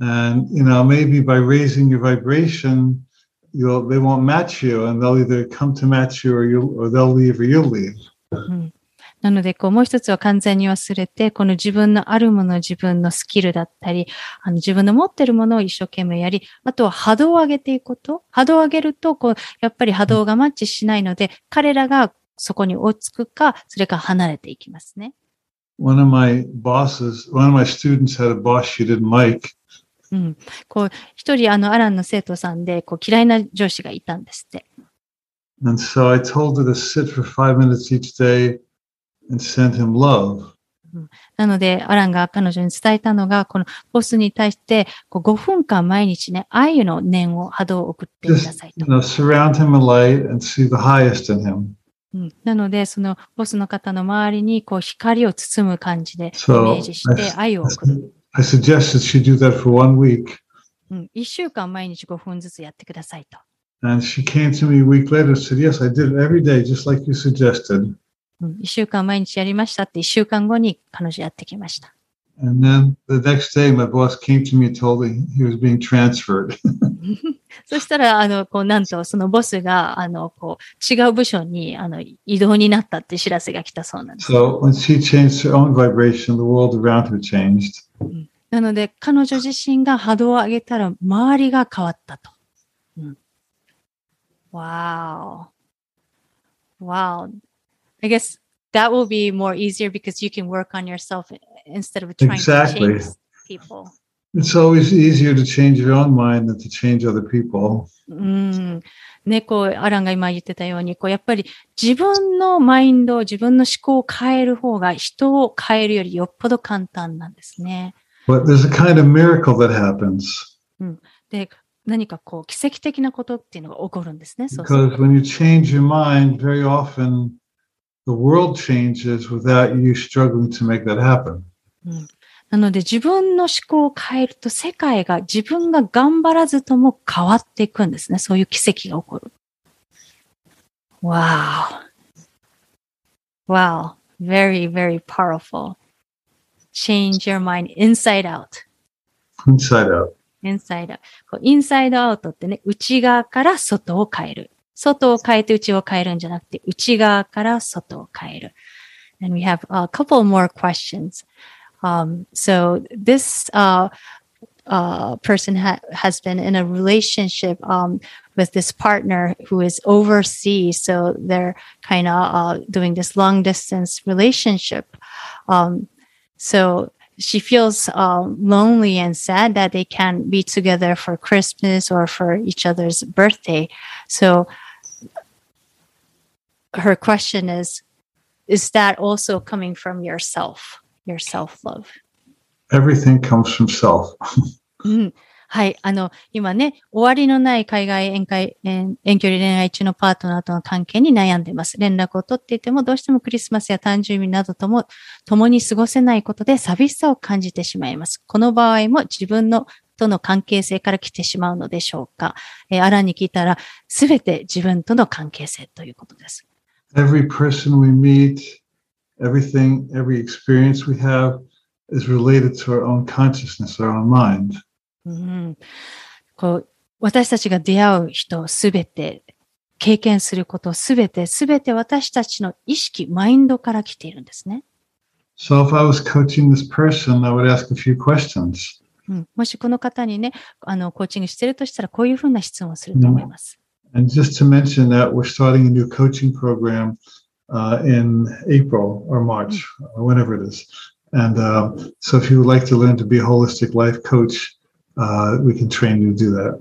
and you know maybe by raising your vibration you'll they won't match you and they'll either come to match you or you or they'll leave or you'll leave なので、こう、もう一つは完全に忘れて、この自分のあるもの、自分のスキルだったり、あの、自分の持ってるものを一生懸命やり、あとは波動を上げていくこと。波動を上げると、こう、やっぱり波動がマッチしないので、彼らがそこに追いつくか、それから離れていきますね。one of my bosses one of my students had a boss she didn't like うん。こう、一人、あの、アランの生徒さんで、こう、嫌いな上司がいたんですって。and so i told her to sit for five minutes each day and send him love なので、アランが彼女に伝えたのが、このボスに対して、こう5分間毎日ね、愛の念を、波動を送ってくだ just さい you と。know surround him in light and see the highest in him うん、なので、そのボスの方の周りに、こう、光を包む感じで、イメージして愛を送る。I suggested she do that for one week うん、1週間毎日5分ずつやってくださいと。And she came to me a week later and said, Yes, I did it every day, just like you suggested. 1週間毎日やりましたって1週間後に彼女やってきました。そしたら、あの、こう、なんと、そのボスが、あの、こう、違う部署に、あの、移動になったって知らせが来たそうなんです。なので、彼女自身が波動を上げたら、周りが変わったと。うん、わあ I guess that will be more easier because you can work on yourself instead of trying Exactly. to change people. It's always easier to change your own mind than to change other people. うん。ね、こう、アランが今言ってたように、こう、やっぱり自分のマインド、自分の思考を変える方が人を変えるよりよっぽど簡単なんですね。But there's a kind of miracle that happens で、何かこう、奇跡的なことっていうのが起こるんですね。そうする because when you change your mind, very often the world changes without you struggling to make that happen. なので自分の思考を変えると世界が自分が頑張らずとも変わっていくんですね。そういう奇跡が起こる。Wow. Wow. Very, very powerful. Change your mind inside out. Inside out. inside out. こうインサイドアウトってね、内側から外を変える。 外を変えて内を変えるんじゃなくて、内側から外を変える。And we have a couple more questions. Um, so this uh, uh, person ha- has been in a relationship um, with this partner who is overseas. So they're kind of uh, doing this long distance relationship. Um, so she feels uh, lonely and sad that they can't be together for Christmas or for each other's birthday. So her question is Is that also coming from yourself, your self love? Everything comes from self. うん。はい。あの、今ね、終わりのない海外遠海、遠遠距離恋愛中のパートナーとの関係に悩んでいます。連絡を取っていても、どうしてもクリスマスや誕生日などとも共に過ごせないことで寂しさを感じてしまいます。この場合も自分のとの関係性から来てしまうのでしょうか。えーアランに聞いたら、すべて自分との関係性ということです。Every person we meet, everything, every experience we have is related to our own consciousness, our own mind. うん、こう私たちが出会う人すべて、経験することすべて、すべて私たちの意識、マインドから来ているんですね。 So if I was coaching this person, I would ask a few questions. うん、もしこの方にね、あの、コーチングしてるとしたら、こういうふうな質問をすると思います。 And just to mention that we're starting a new coaching program uh, in April or March, or whenever it is. And uh, so if you would like to learn to be a holistic life coach, uh, we can train you to do that.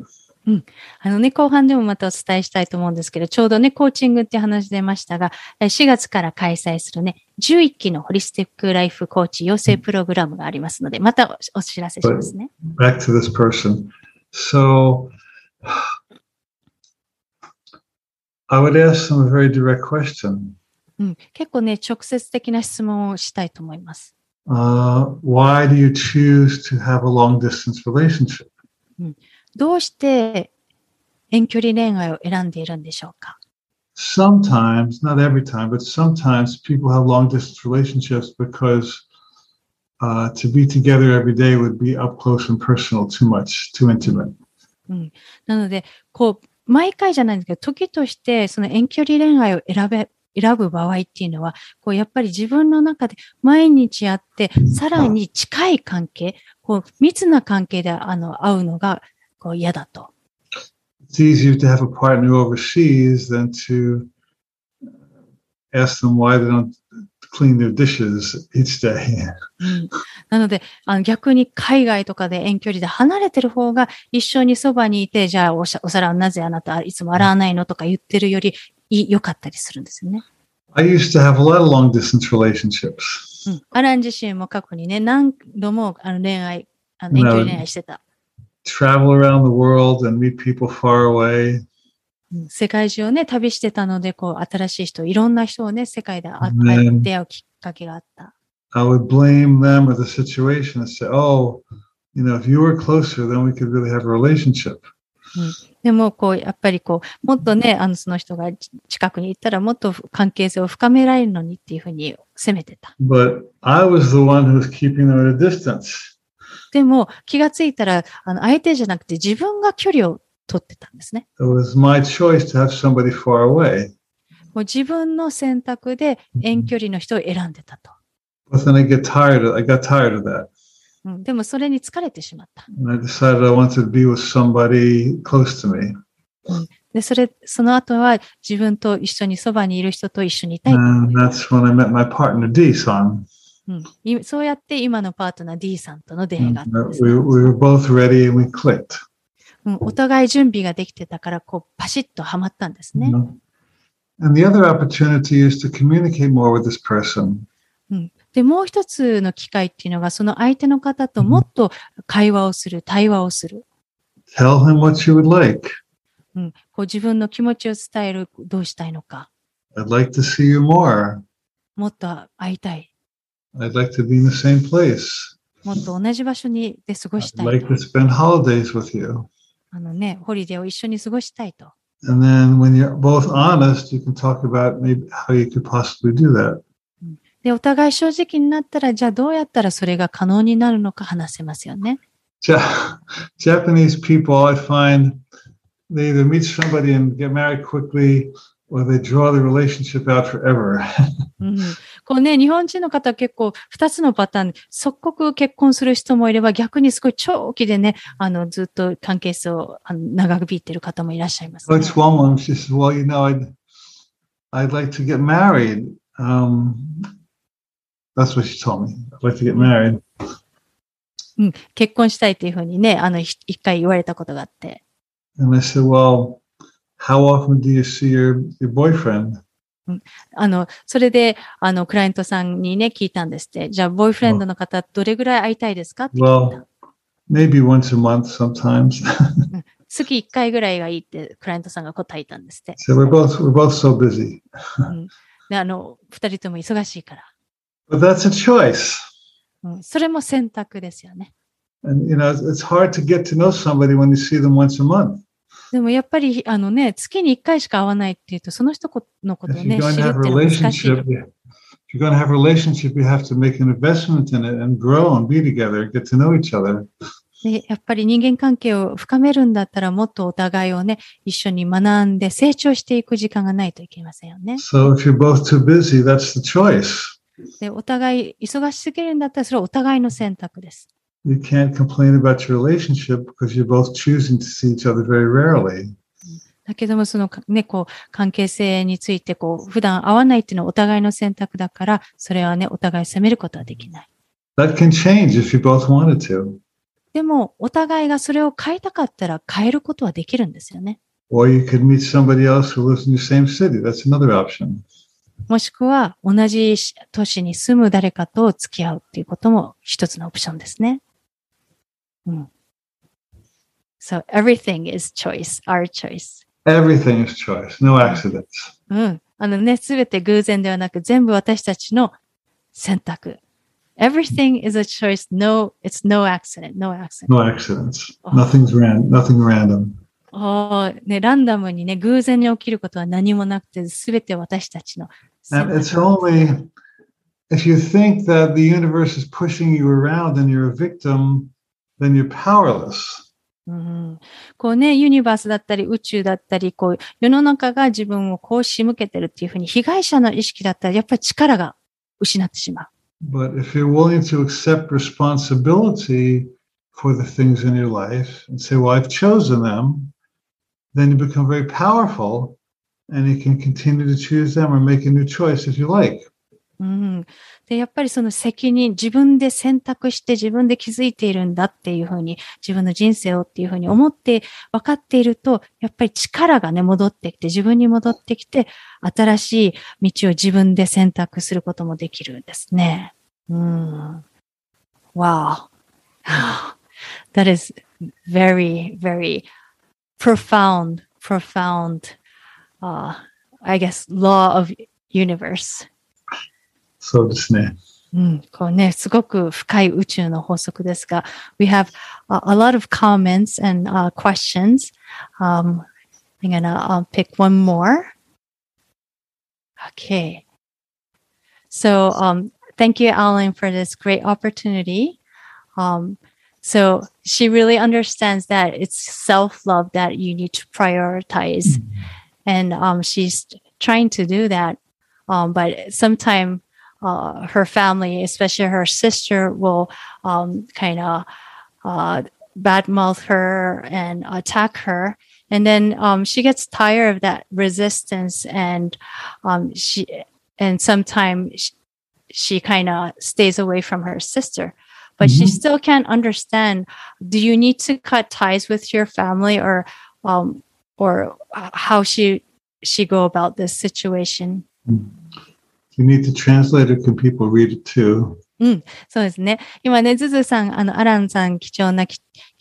あのね、後半でもまたお伝えしたいと思うんですけど、ちょうどね、コーチングって話出ましたが、え4月から開催するね、11期のホリスティックライフコーチ養成プログラムがありますので、またおお知らせしますね。 Back to this person. So I would ask them a very direct question. うん、結構ね、直接的な質問をしたいと思います。 Uh, why do you choose to have a long distance relationship? どうして遠距離恋愛を選んでいるんでしょうか sometimes, not every time, but sometimes people have long distance relationships because uh, to be together every day would be up close and personal too much, too intimate. なので、こう、 毎回じゃないんですけど、時としてその遠距離恋愛を選べ、選ぶ場合っていうのは、こう、やっぱり自分の中で毎日会って、さらに近い関係、こう、密な関係で、あの、会うのが、こう、嫌だと。It's easier to have a partner overseas than to ask them why they don't clean their dishes each day. うんなので、あの逆に海外とかで遠距離で離れてる方が一緒にそばにいて、じゃあおしゃお皿をなぜあなたいつも洗わないのとか言ってるより良かったりするんですよね。I used to have a lot of long distance relationships. うん。アラン自身も過去にね、何度もあの恋愛、あの遠距離恋愛してた。Travel around the world and meet people far away. うん世界中をね、旅してたので、こう、新しい人、いろんな人をね、世界で会ね会出会うきっかけがあった。I would blame them or the situation and say, oh, you know, if you were closer, then we could really have a relationship. でも、こう、やっぱりこう、もっとね、あの、その人がち近くに行ったら、もっと関係性を深められるのにっていうふうに責めてた。But I was the one who was keeping them at a distance. でも、気がついたら、あの、相手じゃなくて自分が距離を取ってたんですね。もう自分の選択で遠距離の人を選んでたと。でもそれに疲れてしまった。でそれ、その後は自分と一緒にそばにいる人と一緒にいたい。そうやって今のパートナー D さんとの電話。うん。お互い準備ができてたから、こう、パシッとはまったんですね。And the other opportunity is to communicate more with this person. で、もう一つの機会っていうのが、その相手の方ともっと会話をする、対話をする。Tell him what you would like. うん、こう自分の気持ちを伝える、どうしたいのか。I'd like to see you more. もっと会いたい。I'd like to be in the same place. もっと同じ場所にで過ごした I'd い like と to。spend holidays with you. あのね、ホリデーを一緒に過ごしたいと。And then when you're both honest, you can talk about maybe how you could possibly do that. で、お互い正直になったら、じゃあどうやったらそれが可能になるのか話せますよね。Ja- Japanese people, I find they either meet somebody and get married quickly or they draw the relationship out forever. うん、こうね、日本人の方は結構二つのパターン、即刻結婚する人もいれば逆にすごい長期でね、あの、ずっと関係性をあの長引いてる方もいらっしゃいます、ね。it's one woman. She says, "Well, you know, I'd I'd like to get married." Um, that's what she told me. I'd like to get married. 結婚したいっていうふうにね、あの、ひ一回言われたことがあって。And I said, "Well, how often do you see your your boyfriend?" あの、それで、あの、クライアントさんにね、聞いたんですって。じゃあ、ボーイフレンドの方、どれぐらい会いたいですかって聞いた Well,。maybe once a month sometimes. 月1回ぐらいがいいって、クライアントさんが答えたんですって。so we're both we're both so busy. うん、で、あの、二人とも忙しいから。But that's a choice. うん、それも選択ですよね。And you know, it's hard to get to know somebody when you see them once a month. でもやっぱり、あのね、月に1回しか会わないっていうと、その人のことをね、知るって難しい。if you're going to have a relationship, you have to make an investment in it and grow and be together, get to know each other. でやっぱり人間関係を深めるんだったら、もっとお互いをね、一緒に学んで成長していく時間がないといけませんよね。So if you're both too busy, that's the choice. で、お互い忙しすぎるんだったら、それはお互いの選択です。You can't complain about your relationship because you're both choosing to see each other very rarely. だけども、そのね、こう、関係性について、こう、普段会わないっていうのはお互いの選択だから、それはね、お互い責めることはできない。That can change if you both wanted to. でも、お互いがそれを変えたかったら変えることはできるんですよね。Or you could meet somebody else who lives in your same city. That's another option. もしくは、同じ都市に住む誰かと付き合うっていうことも一つのオプションですね。うん。So, everything is choice, our choice. Everything is choice, no accidents. うん。あのね、すべて偶然ではなく、全部私たちの選択。Everything is a choice. No, it's no accident. No accident. No accidents. Oh. Nothing's ran, nothing random. おーね、ランダムにね、偶然に起きることは何もなくて、すべて私たちの選 And 択 it's only if you think that the universe is pushing you around and you're a victim, then you're powerless. うんこうね、ユニバースだったり宇宙だったり、こう、世の中が自分をこう仕向けてるっていうふうに、被害者の意識だったら、やっぱり力が失ってしまう。 But if you're willing to accept responsibility for the things in your life and say, well, I've chosen them, then you become very powerful and you can continue to choose them or make a new choice if you like. うん、で、やっぱりその責任、自分で選択して自分で気づいているんだっていうふうに、自分の人生をっていうふうに思って分かっていると、やっぱり力がね、戻ってきて、自分に戻ってきて、新しい道を自分で選択することもできるんですね。うん。Wow. That is very, very profound, profound, uh, I guess, law of universe. そうですね。うん、こうね、すごく深い宇宙の法則ですが、we have a, a lot of comments and uh, questions. Um, I'm gonna uh, pick one more. Okay. So, um, thank you, Alan, for this great opportunity. Um, so she really understands that it's self-love that you need to prioritize. And, um, she's trying to do that. Um, but sometimes uh, her family, especially her sister, will um, kind of uh, badmouth her and attack her. And then um, she gets tired of that resistance and um, she and sometimes she, she kind of stays away from her sister. But she Mhm. still can't understand. Do you need to cut ties with your family, or um, or how she she go about this situation? You need to translate it. Can people read it too? うんそうですね。今ね、ズズさん、あの、アランさん、貴重な機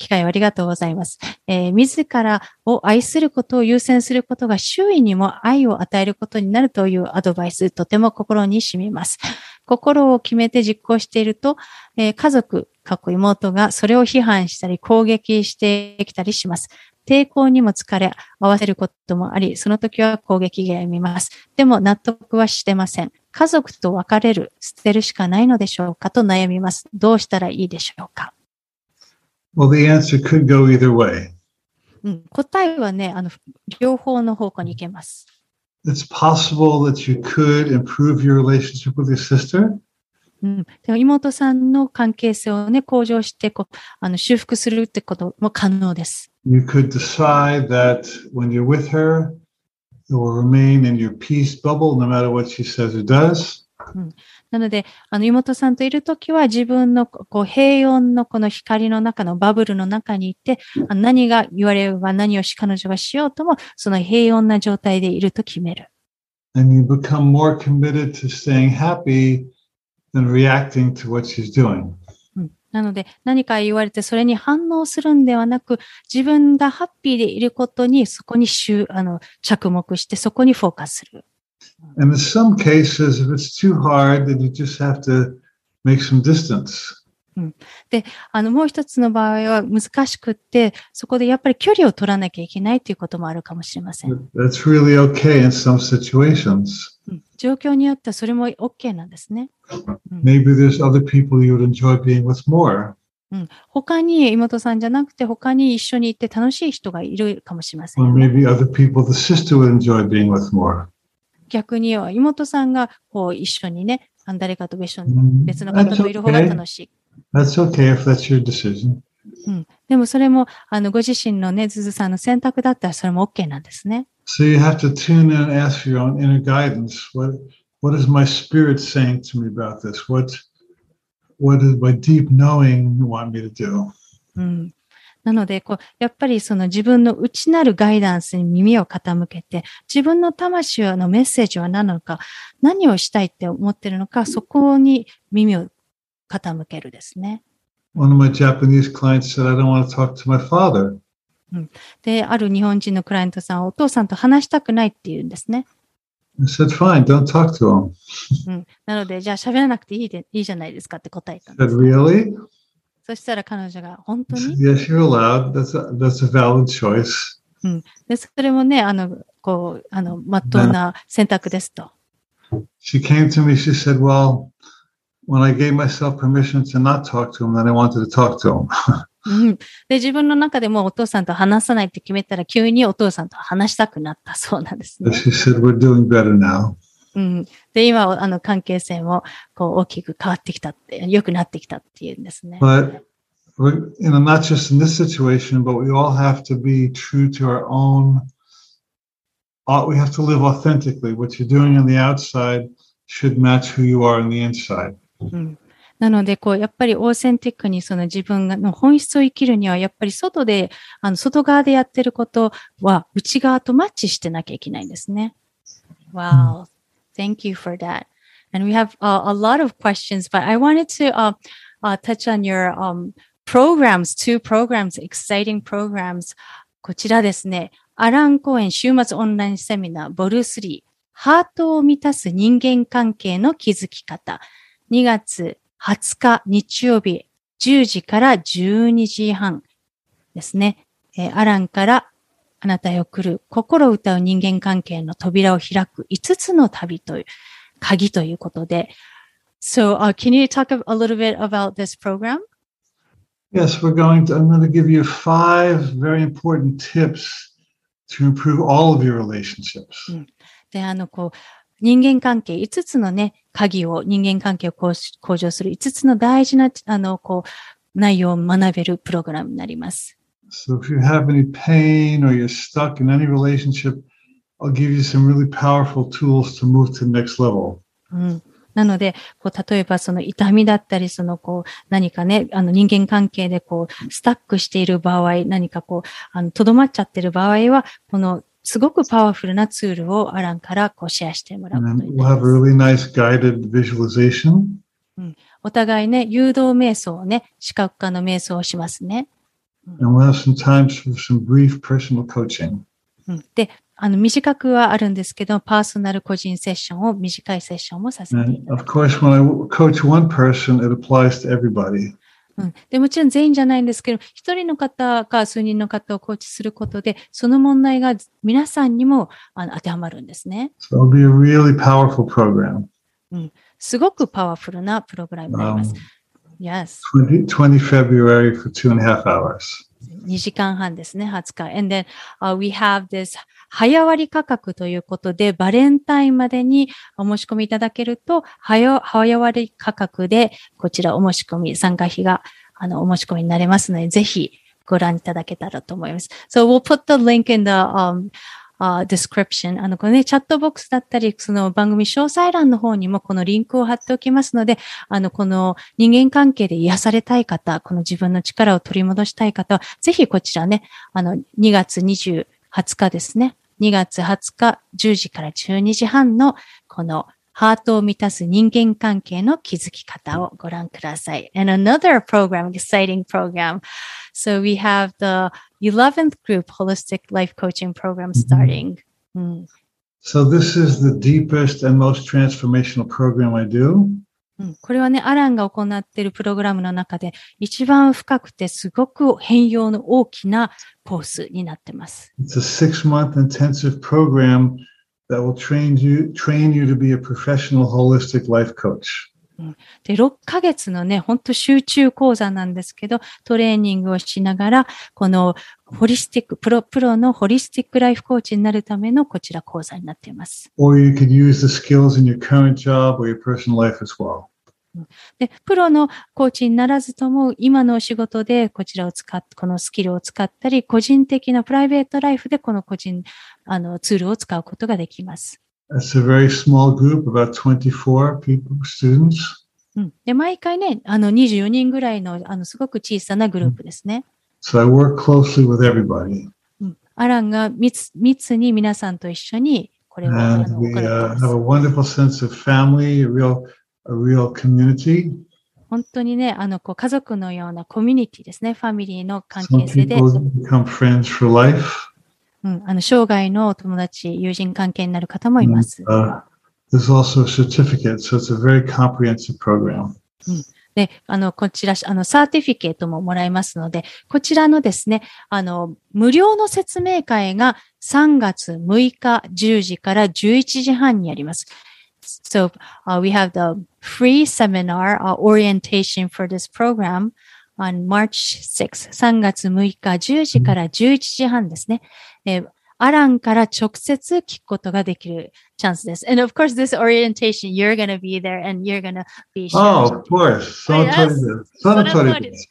会をありがとうございます。えー自らを愛することを優先することが周囲にも愛を与えることになるというアドバイス、とても心に染みます。心を決めて実行していると、えー家族、過去妹がそれを批判したり攻撃してきたりします。抵抗にも疲れ、合わせることもあり、その時は攻撃がやみます。でも納得はしてません。家族と別れる、捨てるしかないのでしょうかと悩みます。どうしたらいいでしょうか、Well, the answer could go either way. うん、答えはね、あの、両方の方向に行けます。It's possible that you could improve your relationship with your sister. うん、でも妹さんの関係性をね、向上してこうあの修復するってことも可能です。You could decide that when you're with her, なので、あの妹さんといるときは自分のこう平穏のこの光の中のバブルの中にいて、何が言われるば何をし彼女がしようとも、その平穏な状態でいると決める。And you become more committed to staying happy than reacting to what she's doing. うんなので、何か言われてそれに反応するんではなく、自分がハッピーでいることに、そこに集あの着目して、そこにフォーカスする。And in some cases, if it's too hard, then you just have to make some distance. あの、もう一つの場合は難しくって、そこでやっぱり距離を取らなきゃいけないということもあるかもしれません。That's really okay in some situations. 状況によってそれも OK なんですね。うん、他に妹さんじゃなくて他に一緒に行って楽しい人がいるかもしれません、逆に妹さんがこう一緒にね、誰かと別,別の方といる方が楽しい。うん。でもそれもあのご自身のね、ズズさんの選択だったらそれも OK なんですね。So you have to tune in and ask your own inner guidance. What what is my spirit saying to me about this? What what does my deep knowing want me to do? うん。なので、こう、やっぱりその自分の内なるガイダンスに耳を傾けて、自分の魂のメッセージは何なのか、何をしたいって思ってるのか、そこに耳を傾けるですね。 One of my Japanese clients said, I don't want to talk to my father. で、ある日本人のクライアントさんはお父さんと話したくないって言うんですね。I said, fine, don't talk to him. うん。なので、じゃあ喋らなくていいで、いいじゃないですかって答えたんで said, す。really? そしたら彼女が、本当 said, に yes, you're allowed. That's a, that's a valid choice. で、それもね、あの、こう、あの、まっとうな選択ですと。She came to me, she said, well, when I gave myself permission to not talk to him, then I wanted to talk to him. うん。で、自分の中でもお父さんと話さないって決めたら、急にお父さんと話したくなったそうなんですね。said. うん。で、今は、あの、関係性も、こう、大きく変わってきたって、良くなってきたっていうんですね。But you know, not just in this situation, but we all have to be true to our own. uh, We have to live authentically. What you're doing on the outside should match who you are on the inside. うん。なので、こう、やっぱりオーセンティックにその自分がの本質を生きるには、やっぱり外で、あの、外側でやってることは、内側とマッチしてなきゃいけないんですね。Wow. Thank you for that. And we have uh, a lot of questions, but I wanted to uh, uh, touch on your um, programs, two programs, exciting programs. こちらですね。アランコ園週末オンラインセミナーボル3。ハートを満たす人間関係の築き方。2月20日日曜日10時から12時半ですね。えーアランからあなたへ送る心歌う人間関係の扉を開く5つの旅という鍵ということで。So, uh, can you talk a, a little bit about this program? Yes, we're going to, I'm going to give you five very important tips to improve all of your relationships. で、あの、こう、人間関係、5つのね、鍵を、人間関係を向上する5つの大事な、あの、こう、内容を学べるプログラムになります。So if you have any pain or you're stuck in any relationship, I'll give you some really powerful tools to move to the next level. うん、なので、こう例えばその痛みだったり、そのこう何かね、あの人間関係でこうスタックしている場合、何かこう、あの、とどまっちゃってる場合は、このすごくパワフルなツールをアランからこうシェアしてもらうことになります。お互いね、誘導瞑想をね、視覚化の瞑想をしますね。で、あの短くはあるんですけど、パーソナル個人セッションを短いセッションもさせていただきます。And of course, when I coach one person, it applies to everybody. うん、でもちろん全員じゃないんですけど、1人の方か数人の方をコーチすることで、その問題が皆さんにもあの当てはまるんですね。So be a really powerful program. すごくパワフルなプログラムになります。20, February for two and a half hours. 2時間半ですね、20日。And then、uh, we have this 早割価格ということで、バレンタインまでにお申し込みいただけると、早割価格で、こちらお申し込み、参加費が、あの、お申し込みになれますので、ぜひご覧いただけたらと思います。So we'll put the link in the、um, uh, description. あの、このね、チャットボックスだったり、その番組詳細欄の方にもこのリンクを貼っておきますので、あの、この人間関係で癒されたい方、この自分の力を取り戻したい方は、ぜひこちらね、あの、2月20、20日ですね。2月20日10時から12時半のこのハートを満たす人間関係の気づき方をご覧ください。And another program, exciting program. So we have the 11th group holistic life coaching program starting. うん、 So this is the deepest and most transformational program I do. うんこれはね、アランが行っているプログラムの中で一番深くてすごく変容の大きなコースになってます。 It's a six month intensive program that will train you, train you to be a professional holistic life coach. で、6ヶ月のね、ほんと集中講座なんですけど、トレーニングをしながら、このホリスティック、プロ、プロのホリスティックライフコーチになるためのこちら講座になっています。Or you could use the skills in your current job or your personal life as well. で、プロのコーチにならずとも、今のお仕事でこちらを使っ、このスキルを使ったり、個人的なプライベートライフでこの個人、あの、ツールを使うことができます。It's a very small group, about 24 people, students. うん。で、毎回ね、あの、24人ぐらいの、あの、すごく小さなグループですね。So I work closely with everybody. うんアランが密密に皆さんと一緒にこれを we 行ってい uh, ま have す a wonderful sense of family, a real, a real community. 本当にね、あの、こう家族のようなコミュニティですね。ファミリーの関 Some 係性で、people become friends for life. うん、あの、生涯のお友達、友人関係になる方もいます。Uh, there's also a certificate, so it's a very comprehensive program. で、あの、こちら、あの、サーティフィケートももらえますので、こちらのですね、あの、無料の説明会が3月6日10時から11時半にあります。So, uh, we have the free seminar uh, orientation for this program on March 6th. 3月6日10時から11時半ですね。えーアランから直接聞くことができるチャンスです。And of course, this orientation, you're going to be there and you're going to be Oh, sharing of course. Oh. その通りです。その通り。です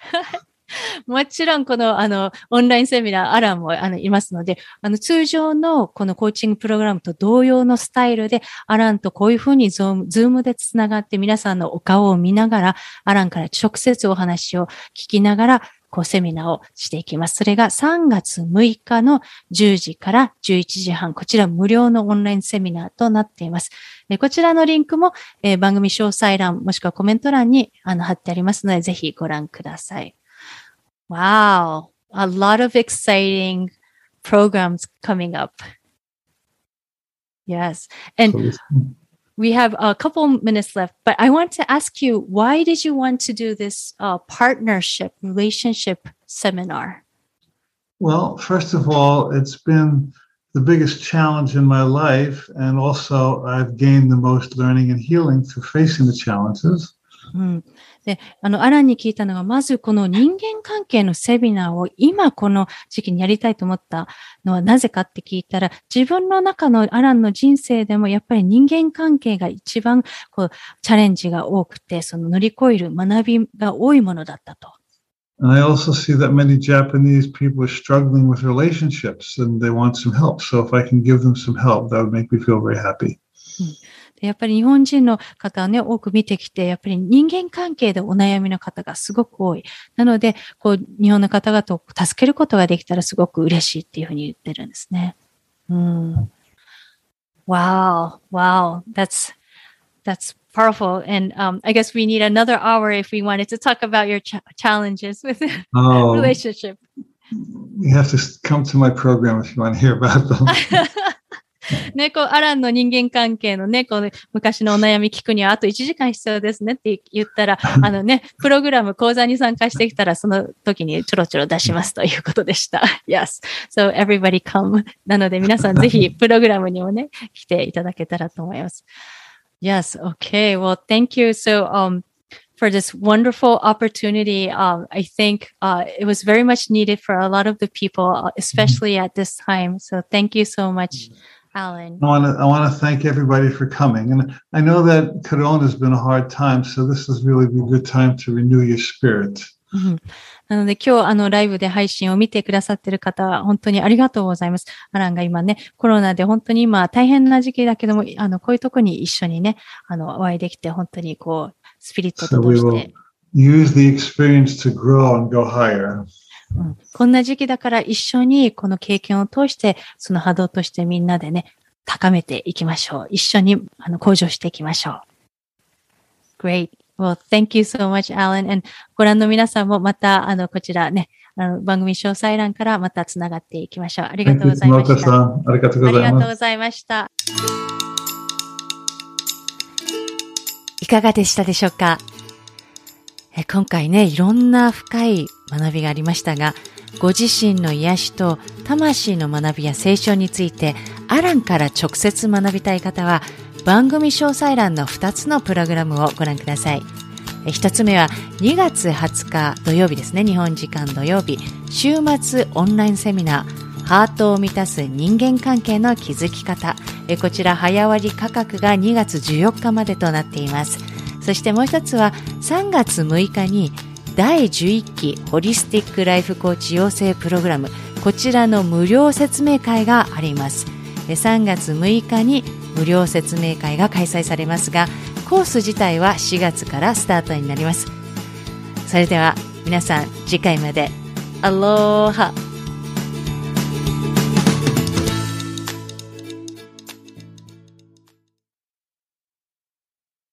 もちろん、この、あの、オンラインセミナー、アランも、あの、いますので、あの、通常の、このコーチングプログラムと同様のスタイルで、アランとこういうふうにズーム、ズームでつながって、皆さんのお顔を見ながら、アランから直接お話を聞きながら、こう、セミナーをしていきます。それが3月6日の10時から11時半、こちら無料のオンラインセミナーとなっています。でこちらのリンクも、えー番組詳細欄、もしくはコメント欄にあの貼ってありますので、ぜひご覧ください。Wow, a lot of exciting programs coming up. Yes. And we have a couple minutes left, but I want to ask you, why did you want to do this uh, partnership relationship seminar? Well, first of all, it's been the biggest challenge in my life. And also, I've gained the most learning and healing through facing the challenges. うん。で、あの、アランに聞いたのが、まずこの人間関係のセミナーを今この時期にやりたいと思ったのはなぜかって聞いたら、自分の中のアランの人生でもやっぱり人間関係が一番こうチャレンジが多くて、その乗り越える学びが多いものだったと。And I also see that many Japanese people are struggling with relationships and they want some help. So if I can give them some help, that would make me feel very happy. やっぱり日本人の方をね、多く見てきて、やっぱり人間関係でお悩みの方がすごく多い。なので、こう、日本の方々を助けることができたらすごく嬉しいっていうふうに言ってるんですね。うん。Wow, wow, that's, that's powerful. And um, I guess we need another hour if we wanted to talk about your ch- challenges with oh, relationship. You have to come to my program if you want to hear about them. ね、こう、アランの人間関係のね、こう、昔のお悩み聞くにはあと1時間必要ですねって言ったら、あのね、プログラム講座に参加してきたら、その時にちょろちょろ出しますということでした。yes. So everybody come. なので皆さんぜひプログラムにもね、来ていただけたらと思います。Yes. Okay. Well, thank you. So, um, for this wonderful opportunity. Um, I think uh, it was very much needed for a lot of the people, especially at this time. So thank you so much. Alan. I want to I want to thank everybody for coming, and I know that Corona has been a hard time, so this is really a good time to renew your spirit. なので今日あのライブで配信を見てくださっている方、本当にありがとうございます。アランが今ね、コロナで本当に今大変な時期だけども、あの、こういうとこに一緒にね、あの、お会いできて本当にこう、スピリットとして。So use the experience to grow and go higher. うん、こんな時期だから一緒にこの経験を通して、その波動としてみんなでね、高めていきましょう。一緒にあの向上していきましょう。Great. Well, thank you so much, Alan. And ご覧の皆さんもまた、あの、こちらね、あの番組詳細欄からまたつながっていきましょう。ありがとうございました。ありがとうございました。ありがとうございました。いかがでしたでしょうか？今回ね、いろんな深い学びがありましたが、ご自身の癒しと魂の学びや成長について、アランから直接学びたい方は、番組詳細欄の2つのプログラムをご覧ください。1つ目は2月20日土曜日ですね、日本時間土曜日、週末オンラインセミナー、ハートを満たす人間関係の築き方。こちら早割価格が2月14日までとなっています。そしてもう一つは3月6日に第11期ホリスティックライフコーチ養成プログラムこちらの無料説明会があります。3月6日に無料説明会が開催されますがコース自体は4月からスタートになります。それでは皆さん次回まで。アローハ。